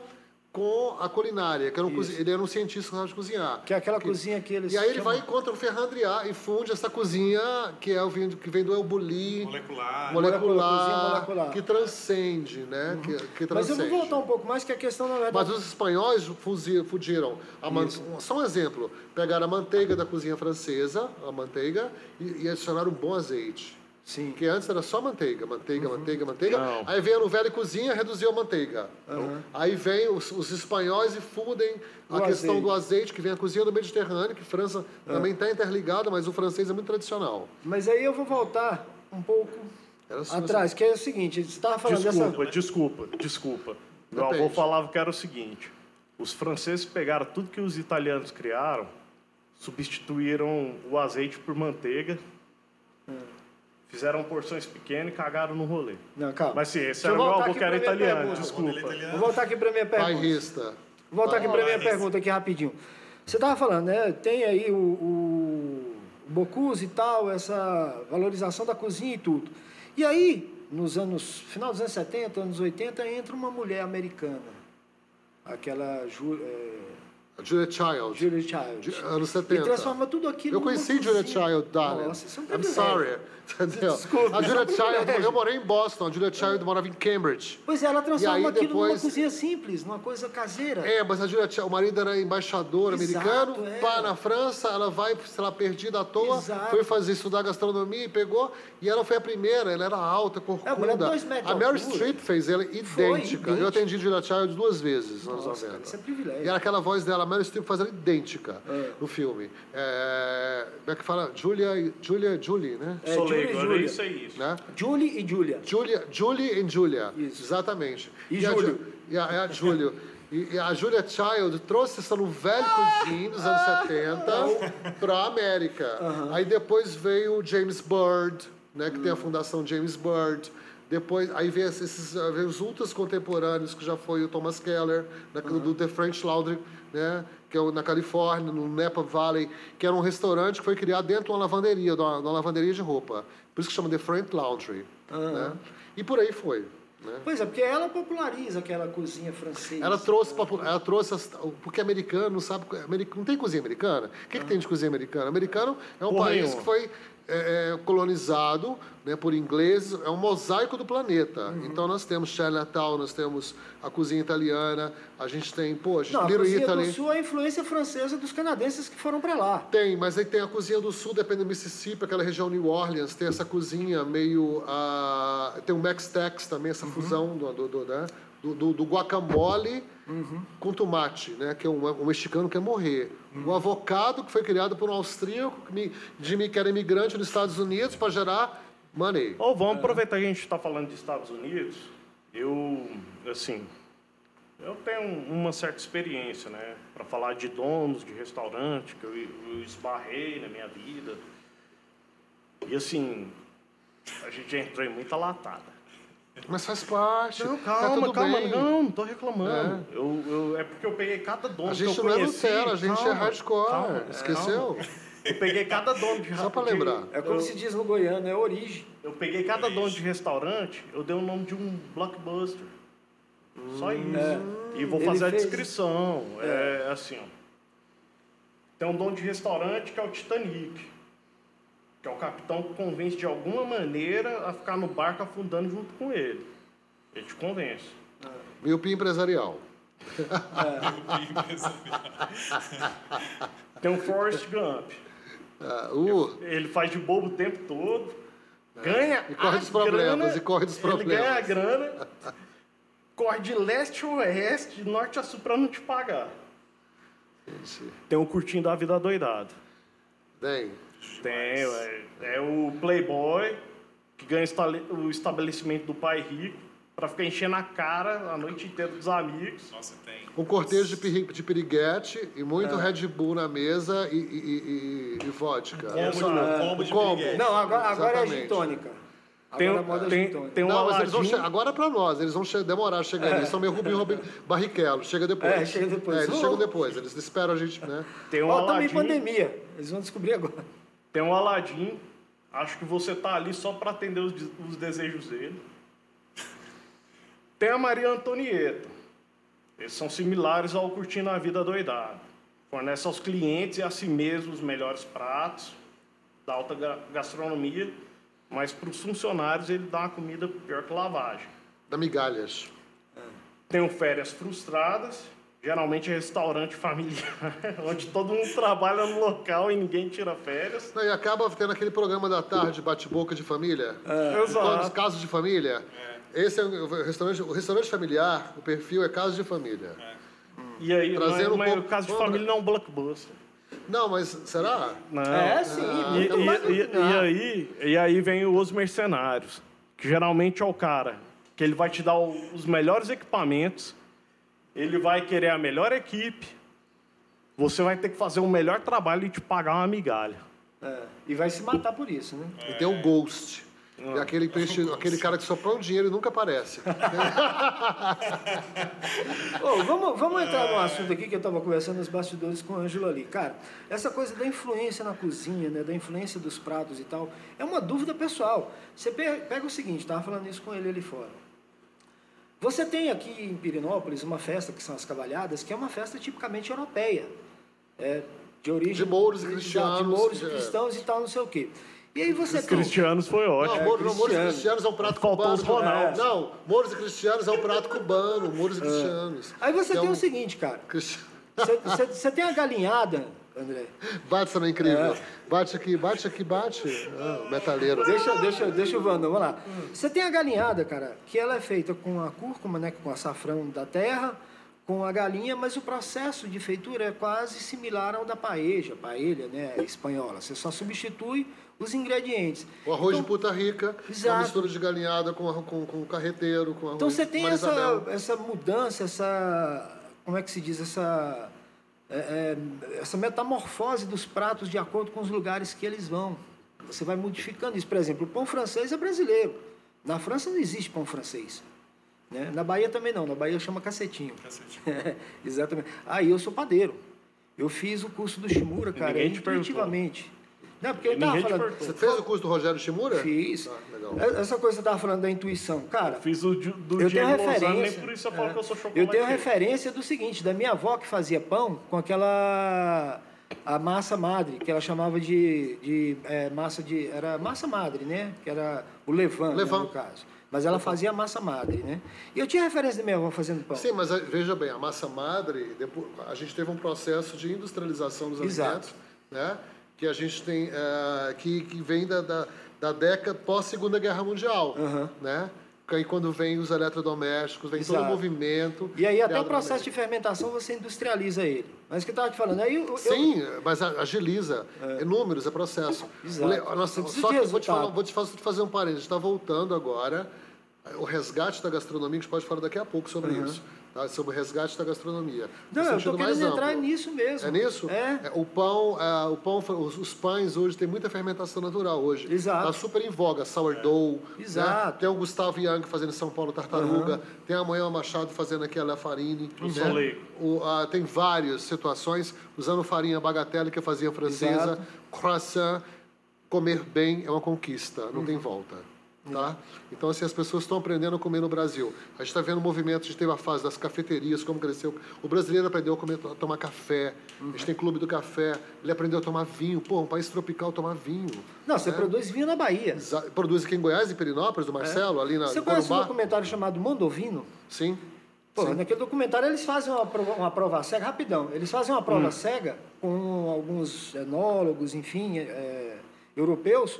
com a culinária, que era um ele era um cientista que de cozinhar. Que é aquela cozinha que eles E aí ele chamam- vai contra o Ferran Adrià e funde essa cozinha que é o vinho que vem do El Bulli, Molecular. molecular, cozinha molecular. que transcende, né? Que, que Mas eu transcende. vou voltar um pouco mais, que a questão, na Mas verdade... os espanhóis fugiram. A man... Só um exemplo. Pegaram a manteiga da cozinha francesa, a manteiga, e, e adicionaram um bom azeite. Sim. Porque antes era só manteiga, manteiga, manteiga, manteiga. Não. Aí veio no velho cozinha, reduziu a manteiga. Aí vem os, os espanhóis e fundem a O questão azeite. do azeite, que vem a cozinha do Mediterrâneo, que França também está interligada, mas o francês é muito tradicional. Mas aí eu vou voltar um pouco atrás, que é o seguinte, você estava falando Desculpa, dessa... desculpa, desculpa. Meu Depende. avô falava que era o seguinte: os franceses pegaram tudo que os italianos criaram, substituíram o azeite por manteiga, fizeram porções pequenas e cagaram no rolê. Não, calma. Mas sim, esse Deixa era eu meu avô que era italiano, pergunta. desculpa. É italiano. Vou voltar aqui para minha pergunta. bairrista. Vou voltar aqui para minha Vai. pergunta aqui rapidinho. Você estava falando, né? Tem aí o, o, o Bocuse e tal, essa valorização da cozinha e tudo. E aí, nos anos, final dos anos 70, anos 80, entra uma mulher americana. Aquela Ju, é, Julia Child. Julia Child. Anos E 70. transforma tudo aquilo Eu numa conheci. Julia Child, darling. Nossa, isso é um I'm sorry. Entendeu? Desculpa, a é Julia um Child, eu morei em Boston, a Julia Child morava em Cambridge. Pois é, ela transforma E aquilo numa depois- cozinha simples, numa coisa caseira. É, mas a Julia Child, o marido era embaixador Exato, americano, é. pá, na França, ela vai, sei lá, perdida à toa, Exato. foi fazer, estudar gastronomia e pegou, e ela foi a primeira, ela era alta, É, a mulher corcunda. dois metros a altura. Streep fez ela idêntica. idêntica. Eu atendi Julia Child duas vezes nos anos Nossa, 90. cara, isso é privilégio. E era aquela voz dela, Meryl Streep fazendo idêntica É. no filme. É, como é que fala? Julia, Julia, Julie, né? É, Julia e leigo, Júlia. era isso aí. Isso. né? Julie e Julia. Julia, Julie e Julia. Isso. Exatamente. E a Júlio. Ju- E a, é a Júlio. E, e a Julia Child trouxe essa no velho cozinho dos anos 70 para a América. Aí depois veio o James Bird, né, que tem a fundação James Bird. Depois, aí veio esses, ah, veio os ultras contemporâneos, que já foi o Thomas Keller, né, do The French Laundry, né, que é na Califórnia, no Napa Valley, que era um restaurante que foi criado dentro de uma lavanderia, de uma, de uma lavanderia de roupa. Por isso que chama The French Laundry. Né? E por aí foi. Né? Pois é, porque ela populariza aquela cozinha francesa. Ela trouxe, papo- ela trouxe as- porque americano não sabe, não tem cozinha americana. O que, que tem de cozinha americana? Americano é um Porra país nenhuma. que foi é, é, colonizado né, por ingleses, é um mosaico do planeta. Uhum. Então nós temos Chinatown, nós temos a cozinha italiana, a gente tem, pô, a gente Não, a cozinha Italy. do sul é a influência francesa dos canadenses que foram para lá. Tem, mas aí tem a cozinha do sul, depende do Mississippi, aquela região New Orleans, tem essa cozinha meio. ah, tem o Max Tex também, essa fusão do, do, do, né, do, do- do guacamole com tomate, né, que é um, um mexicano que quer morrer. O avocado, que foi criado por um austríaco de, que era imigrante nos Estados Unidos para gerar Money. Ou vamos aproveitar que a gente está falando de Estados Unidos. Eu, assim, eu tenho uma certa experiência, né? Para falar de donos de restaurante, que eu, eu esbarrei na minha vida. E, assim, a gente já entrou em muita latada. Mas faz parte. Não, tá calma, tudo calma. bem. Não, não tô reclamando. Eu, eu- é porque eu peguei cada dono A que gente eu não é conheci. Nutella, a gente é Calma, hardcore. calma, Esqueceu? calma. Eu peguei cada dono de Só pra de- lembrar. É como eu, se diz no Goiano, é origem. eu peguei cada dono de restaurante, eu dei o nome de um blockbuster. Só isso. E vou Ele fazer a fez- descrição. É. assim, ó. Tem um dono de restaurante que é o Titanic. Que é o capitão que convence de alguma maneira a ficar no barco afundando junto com ele. Ele te convence. Miopia empresarial. Tem o Forrest Gump. Ah, uh, Ele faz de bobo o tempo todo. Ganha E corre dos problemas, grana, e corre dos Ele ganha a problemas. grana, corre de leste a oeste, de norte a sul pra não te pagar. Tem o curtindo da vida doidado. Bem, Tem, é, é o playboy que ganha o estabelecimento do pai rico pra ficar enchendo a cara a noite inteira dos amigos. Nossa, tem. um cortejo de, piri- de piriguete e muito É. Red Bull na mesa e, e, e- e- vodka. Combo, Essa- de, combo de combo. piriguete. Não, agora, agora é Exatamente. Tem, Agora a o- moda é tem, tem um Não, mas eles vão Aladim. che- agora é pra nós, eles vão che- demorar a chegar eles são meio Rubinho Robin Barrichello, chega depois. É, chega depois. É, eles Oh. chegam depois, eles esperam a gente, né? Tem um Ó, também pandemia. Eles vão descobrir agora. Tem um Aladim. Acho que você tá ali só para atender os, os desejos dele. Tem a Maria Antonieta. Eles são similares ao Curtindo a Vida Doidado. Fornece aos clientes e a si mesmos os melhores pratos da alta ga- gastronomia, mas para os funcionários ele dá uma comida pior que lavagem. Da migalhas. Tem o Férias Frustradas, geralmente é restaurante familiar, onde todo mundo trabalha no local e ninguém tira férias. Não, e acaba tendo aquele programa da tarde, bate-boca de família. Os Exato. casos de família. Esse é o restaurante, o restaurante familiar, o perfil é casa de família. E aí, Trazendo mas, um pouco- o caso de Vamos- família não é um blockbuster. Não, mas será? Não. É, sim. E, muito mais do e- que- e- e aí, e aí vem os mercenários, que geralmente é o cara que ele vai te dar o- os melhores equipamentos, ele vai querer a melhor equipe, você vai ter que fazer o melhor trabalho e te pagar uma migalha. É, E vai se matar por isso, né? E tem o Ghost. que é aquele, peixe- aquele cara que só põe um dinheiro e nunca aparece. Ô, vamos, vamos entrar num assunto aqui que eu estava conversando nos bastidores com o Ângelo ali. Cara, essa coisa da influência na cozinha, né, da influência dos pratos e tal, é uma dúvida pessoal. Você pe- pega o seguinte, estava falando isso com ele ali fora. Você tem aqui em Pirinópolis uma festa que são as cavalhadas, que é uma festa tipicamente europeia. É, de origem... De mouros e cristianos, De mouros e é. cristãos e tal, não sei o quê. E aí você Os tem... cristianos foi Não, ótimo. Mouros, não, Mouros e cristiano. Cristianos é um prato Faltou cubano. os Ronaldos. Não, Mouros e Cristianos é um prato cubano, Mouros e Cristianos. Aí você Então, tem o seguinte, cara. Você tem a galinhada, André. Bate, não é incrível. É. Bate aqui, bate aqui, bate. Ah, metaleiro. Deixa, deixa, deixa o Wanda, vamos lá. Você tem a galinhada, cara, que ela é feita com a cúrcuma, né, com açafrão da terra, com a galinha, mas o processo de feitura é quase similar ao da paeja, paella, né, espanhola. Você só substitui os ingredientes. O arroz de Então, puta rica, uma Exato. mistura de galinhada com, com, com carreteiro, com arroz Então você tem essa, essa mudança, essa. Como é que se diz? Essa. É, é, essa metamorfose dos pratos de acordo com os lugares que eles vão. Você vai modificando isso. Por exemplo, o pão francês é brasileiro. Na França não existe pão francês. Né? Na Bahia também não. Na Bahia chama cacetinho. Cacete. Exatamente. Aí eu sou padeiro. Eu fiz o curso do Shimura, cara, intuitivamente. Não, porque eu E tava ninguém te falando. Você fez o curso do Rogério Shimura? Fiz. Ah, legal. Essa coisa que você estava falando da intuição. Cara, Fiz o di- do eu tenho Diego Lozano, nem referência. por isso eu falo é, que eu sou eu chocolate. tenho referência do seguinte, da minha avó que fazia pão com aquela a massa madre, que ela chamava de, de é, massa de era massa madre, né? Que era o levan, né, no caso. Mas ela fazia massa madre, né? E eu tinha referência da minha avó fazendo pão. Sim, mas veja bem, a massa madre, depois, a gente teve um processo de industrialização dos Exato. alimentos, né? Que a gente tem, eh, que, que vem da, da, da década pós Segunda Guerra Mundial, Aham. né? aí quando vem os eletrodomésticos, vem todo o Exato. movimento. E aí até o processo de fermentação você industrializa ele. Mas o que eu estava te falando, aí eu, eu- Sim, mas a- agiliza. É. números, é processo. Exato. Precisa só que eu vou te, falar, vou te fazer, fazer um parênteses. A gente está voltando agora. O resgate da gastronomia, a gente pode falar daqui a pouco sobre isso. Tá? Sobre o resgate da gastronomia. Não, eu mais querendo entrar amplo. nisso mesmo. É nisso? É. o pão, é, o pão, os, os pães hoje tem muita fermentação natural hoje. Exato. Tá super em voga, sourdough. né? Exato. Tem o Gustavo Young fazendo em São Paulo tartaruga. Tem a Manhã Machado fazendo aqui a La Farine. O né? O, ah, tem várias situações usando farinha bagatelle que fazia francesa, Exato. croissant. Comer bem é uma conquista, não Uhum. tem volta. Tá? Então, assim, as pessoas estão aprendendo a comer no Brasil. A gente está vendo movimento, a gente teve a fase das cafeterias, como cresceu. O brasileiro aprendeu a, comer, a tomar café. A gente tem clube do café. Ele aprendeu a tomar vinho. Pô, um país tropical tomar vinho. Não, você né? produz vinho na Bahia. Exa- Produz aqui em Goiás, em Perinópolis, do Marcelo, ali na Você no conhece um Corumbá. documentário chamado Mondovino? Sim. Pô, Sim. naquele documentário eles fazem uma prova, uma prova cega, rapidão, eles fazem uma Hum. prova cega com alguns enólogos, enfim, é, europeus,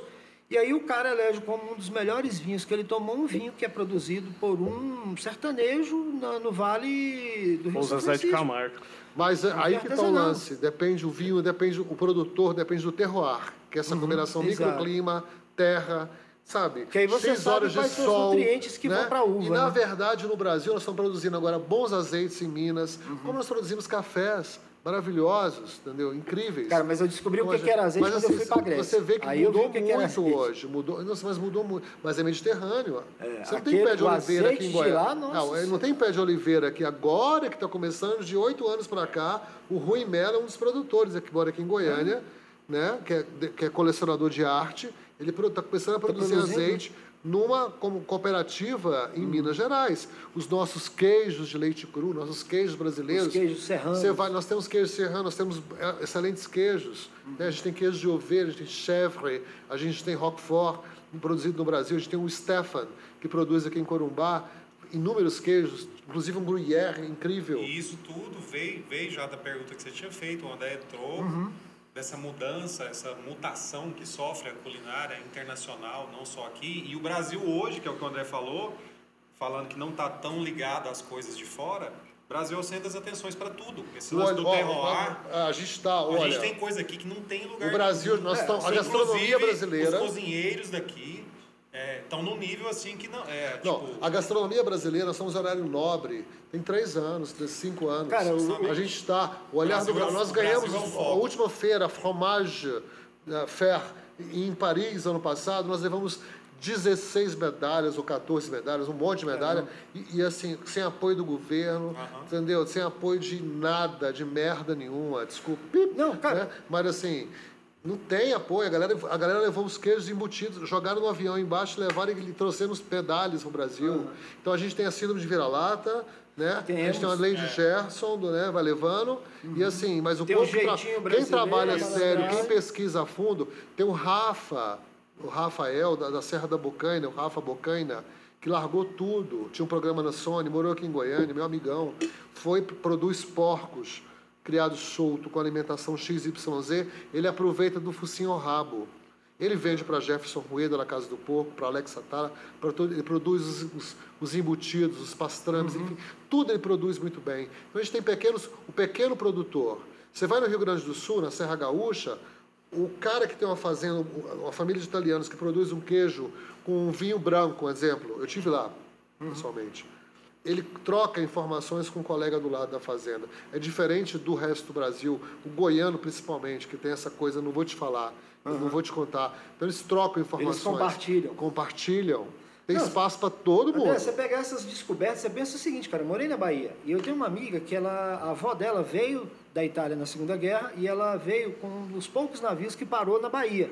e aí o cara elege como um dos melhores vinhos, que ele tomou um vinho que é produzido por um sertanejo na- no Vale do Rio Ou São Zezé de Francisco. Camargo. Mas é, aí que está o lance. Depende o vinho, depende o produtor, depende do terroir, que é essa combinação Uhum. exato. microclima, terra, sabe? Que aí você Seis sabe horas de quais são os sol, nutrientes que né? vão pra uva, E na né? verdade no Brasil nós estamos produzindo agora bons azeites em Minas, Uhum. como nós produzimos cafés maravilhosos, entendeu? Incríveis. Cara, mas eu descobri o Como que, que era azeite mas, quando eu assim, fui pra Grécia. Você vê que aí eu vi mudou o que, que muito azeite. hoje. Mudou, nossa, mas mudou muito. Mas é mediterrâneo. É, você não tem pé de o oliveira aqui em Goiás. lá, nossa não, é, não tem pé de oliveira aqui agora que está começando, de oito anos para cá. O Rui Melo é um dos produtores aqui, mora aqui em Goiânia, né? Que é, que é colecionador de arte. Ele está começando a produzir produzindo? azeite numa como cooperativa em Minas Gerais. Os nossos queijos de leite cru, nossos queijos brasileiros. Os queijos serranos. Vai, nós temos queijo serrano, nós temos é, excelentes queijos. né? A gente tem queijo de ovelha, a gente tem chèvre, a gente tem roquefort, produzido no Brasil. A gente tem o Stefan, que produz aqui em Corumbá inúmeros queijos, inclusive um gruyère incrível. E isso tudo veio, veio já da pergunta que você tinha feito, o André entrou, Uhum. Dessa mudança, essa mutação que sofre a culinária internacional, não só aqui. E o Brasil hoje, que é o que o André falou, falando que não está tão ligado às coisas de fora, o Brasil é o centro das atenções para tudo. Esse lance do Olha, ó, terroir, a gente está, a olha, gente tem coisa aqui que não tem lugar o Brasil, nenhum. nós É, estamos, a Inclusive, gastronomia brasileira... Os cozinheiros daqui estão num nível assim que não. É, Não, tipo, a gastronomia brasileira, nós somos horário nobre, tem três anos, tem cinco anos. Cara, o- a gente está. O olhar do Brasil é o- Nós ganhamos Brasil é a última feira, a Fromage eh, Fair, em Paris, ano passado, nós levamos 16 medalhas ou 14 medalhas, um monte de medalha, e, e, assim, sem apoio do governo, Aham. entendeu? Sem apoio de nada, de merda nenhuma, desculpa. Pip, Não, cara. né? Mas assim, não tem apoio. A galera, a galera levou os queijos embutidos, jogaram no avião embaixo, levaram e trouxeram os pedalhas pro Brasil. Então a gente tem a síndrome de vira-lata, né? A Temos. gente tem a lei de Gerson, do, né? Vai levando. E assim, mas o Tem um povo jeitinho quem trabalha malandragem. sério, quem pesquisa a fundo, tem o Rafa, o Rafael da, da Serra da Bocaina, o Rafa Bocaina, que largou tudo. Tinha um programa na Sony, morou aqui em Goiânia, meu amigão. Foi, produz porcos criados solto com alimentação XYZ. Ele aproveita do focinho ao rabo. Ele vende para Jefferson Rueda, na Casa do Porco, para Alex Satara, para todo, ele produz os, os, os embutidos, os pastrames, enfim, tudo ele produz muito bem. Então a gente tem pequenos, o pequeno produtor. Você vai no Rio Grande do Sul, na Serra Gaúcha, o cara que tem uma fazenda, uma família de italianos que produz um queijo com um vinho branco, um exemplo, eu tive lá, pessoalmente. Ele troca informações com o colega do lado da fazenda. É diferente do resto do Brasil, o goiano principalmente, que tem essa coisa, não vou te falar, eu não vou te contar. Então eles trocam informações. compartilham. Compartilham. Tem Não, espaço para todo mundo. Você pegar essas descobertas, você pensa o seguinte, cara, eu morei na Bahia e eu tenho uma amiga que ela, a avó dela veio da Itália na Segunda Guerra e ela veio com um dos poucos navios que parou na Bahia.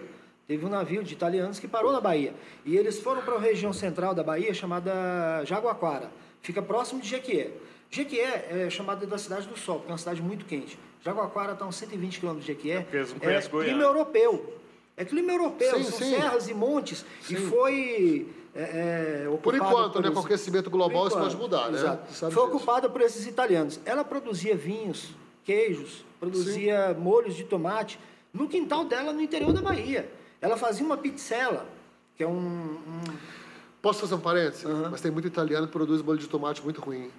Teve um navio de italianos que parou na Bahia. E eles foram para a região central da Bahia chamada Jaguaquara. Fica próximo de Jequié. Jequié é chamada da Cidade do Sol, porque é uma cidade muito quente. Jaguaquara está a uns 120 quilômetros de Jequié. é Goiânia. clima europeu. É clima europeu, Sim, são sim. serras e montes. E foi é, é, Por enquanto, por né? Com o aquecimento global isso pode mudar, né? exato. Sabe Foi disso. ocupada por esses italianos. Ela produzia vinhos, queijos, produzia molhos de tomate no quintal dela no interior da Bahia. Ela fazia uma pizzela, que é um, um- Posso fazer um parênteses? Mas tem muito italiano que produz molho de tomate muito ruim.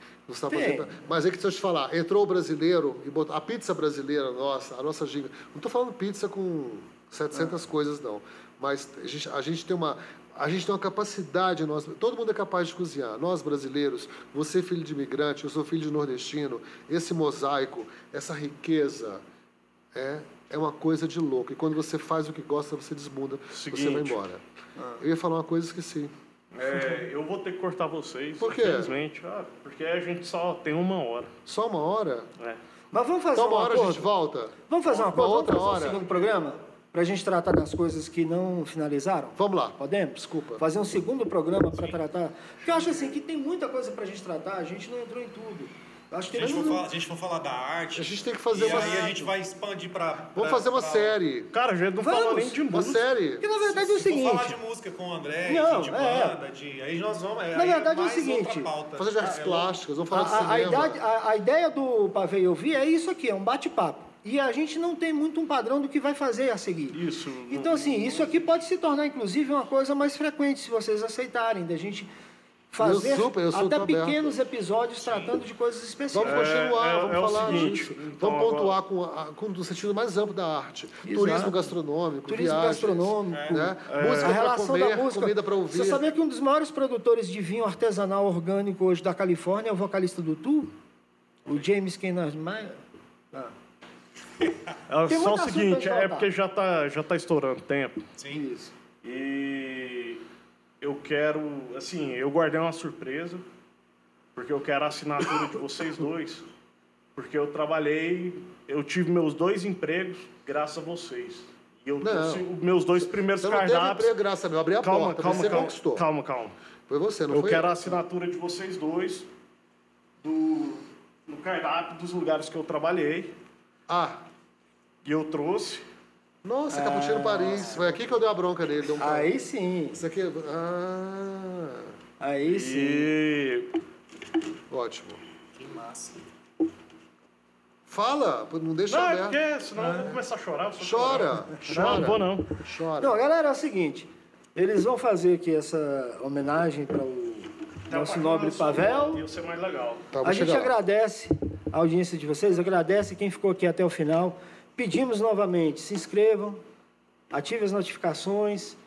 Não. Mas é que deixa eu te falar, entrou o brasileiro e botou a pizza brasileira nossa, a nossa giga. Não estou falando pizza com 700 coisas não, mas a gente, a gente tem uma a gente tem uma capacidade, nós, todo mundo é capaz de cozinhar. Nós brasileiros, você filho de imigrante, eu sou filho de nordestino, esse mosaico, essa riqueza é é uma coisa de louco. E quando você faz o que gosta, você desmuda, você vai Seguinte. embora. Eu ia falar uma coisa e esqueci. É, eu vou ter que cortar vocês. Por quê? Infelizmente. Ah, porque a gente só tem uma hora. Só uma hora? É. Mas vamos fazer Então um uma hora a acordo? gente volta? Vamos fazer uma Uma coisa? outra vamos fazer hora. um segundo programa? Pra gente tratar das coisas que não finalizaram? Vamos lá. Podemos? Desculpa. Fazer um segundo programa para tratar. Porque eu acho assim que tem muita coisa pra gente tratar, a gente não entrou em tudo. Acho que A gente, for falar, a gente for falar da arte. A gente tem que fazer e uma- aí a gente vai expandir pra. Vamos pra- fazer uma pra- série. Cara, a gente não Vamos. falou nem de Uma música. série. Porque na verdade é o Se for falar seguinte. de música com o André, Não, de é. banda, de. Aí nós vamos. Na verdade é o seguinte, Fazer de artes É, plásticas, vamos A, falar de a- a cinema. idade- a- a ideia do Pavê e Ouvir é isso aqui, é um bate-papo. E a gente não tem muito um padrão do que vai fazer a seguir. Isso. Então, assim, isso aqui pode se tornar, inclusive, uma coisa mais frequente, se vocês aceitarem, da gente fazer super, eu sou até aberto. pequenos episódios tratando de coisas Vamos específicas. continuar, é- vamos é falar seguinte, disso. então, vamos pontuar com, a, com o sentido mais amplo da arte. Turismo gastronômico, Turismo viagens, gastronômico, né? a música para relação comer, da música. comida para ouvir. Você sabia que um dos maiores produtores de vinho artesanal orgânico hoje da Califórnia é o vocalista do Tu? O James Kennard Meyer? Ah, É só o seguinte, é porque já tá, já tá estourando tempo. Sim. isso. E eu quero, assim, eu guardei uma surpresa, porque eu quero a assinatura de vocês dois. Porque eu trabalhei, eu tive meus dois empregos graças a vocês. E eu Não. trouxe os meus dois primeiros Você não teve cardápios. emprego, graças a Deus. Abri a calma, porta, calma, você calma, conquistou. calma, calma. Foi você, não eu foi quero a assinatura de vocês dois do, no cardápio dos lugares que eu trabalhei. Ah, E eu trouxe. Nossa, Cappuccino Paris. Foi aqui que eu dei a bronca dele. Deu um... Aí sim, Isso aqui... Ah, aí sim. E ótimo. Que massa. Fala, não deixa Não, é aberto. porque senão eu vou começar a chorar. Chora, chorão. Não, chora. não vou não. Chora. Não, galera, é o seguinte, eles vão fazer aqui essa homenagem para o nosso nobre Pavel. Ia ser mais legal. Tá, A gente lá. agradece a audiência de vocês, agradece quem ficou aqui até o final. Pedimos novamente, se inscrevam, ativem as notificações,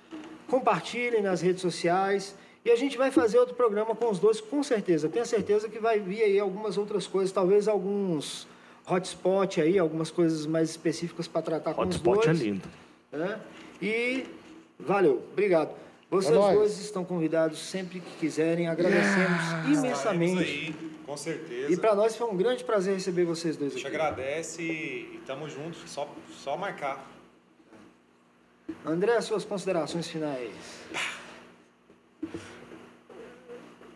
compartilhem nas redes sociais e a gente vai fazer outro programa com os dois, com certeza. Tenho certeza que vai vir aí algumas outras coisas, talvez alguns hotspot aí, algumas coisas mais específicas para tratar com os Hotspot dois. é lindo. né? E valeu, obrigado. Vocês É dois estão convidados sempre que quiserem, agradecemos Estaremos imensamente. Com certeza. E para nós foi um grande prazer receber vocês dois A gente aqui. agradece e tamo junto. Só, só marcar. André, suas considerações finais.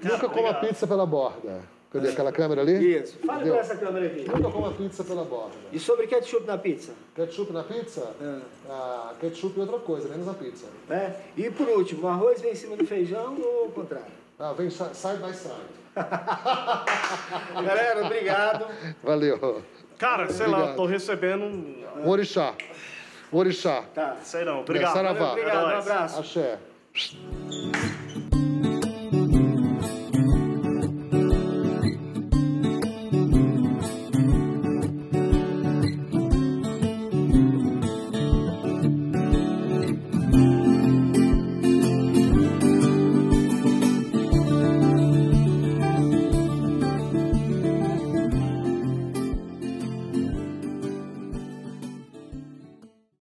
Nunca coma pizza pela borda. Cadê aquela câmera ali? Isso. Fale Deu. com essa câmera aqui. Nunca coma pizza pela borda. E sobre ketchup na pizza? Ketchup na pizza? É. Ah, ketchup é outra coisa, menos na pizza. Né? E por último, o arroz vem em cima do feijão ou o contrário? Ah, vem side by side. Galera, obrigado. Valeu. Cara, sei lá, Obrigado. eu tô recebendo um... Um orixá. Um orixá. Tá. Sei não, obrigado. Saravá. É Obrigado, um nóis. abraço. Axé.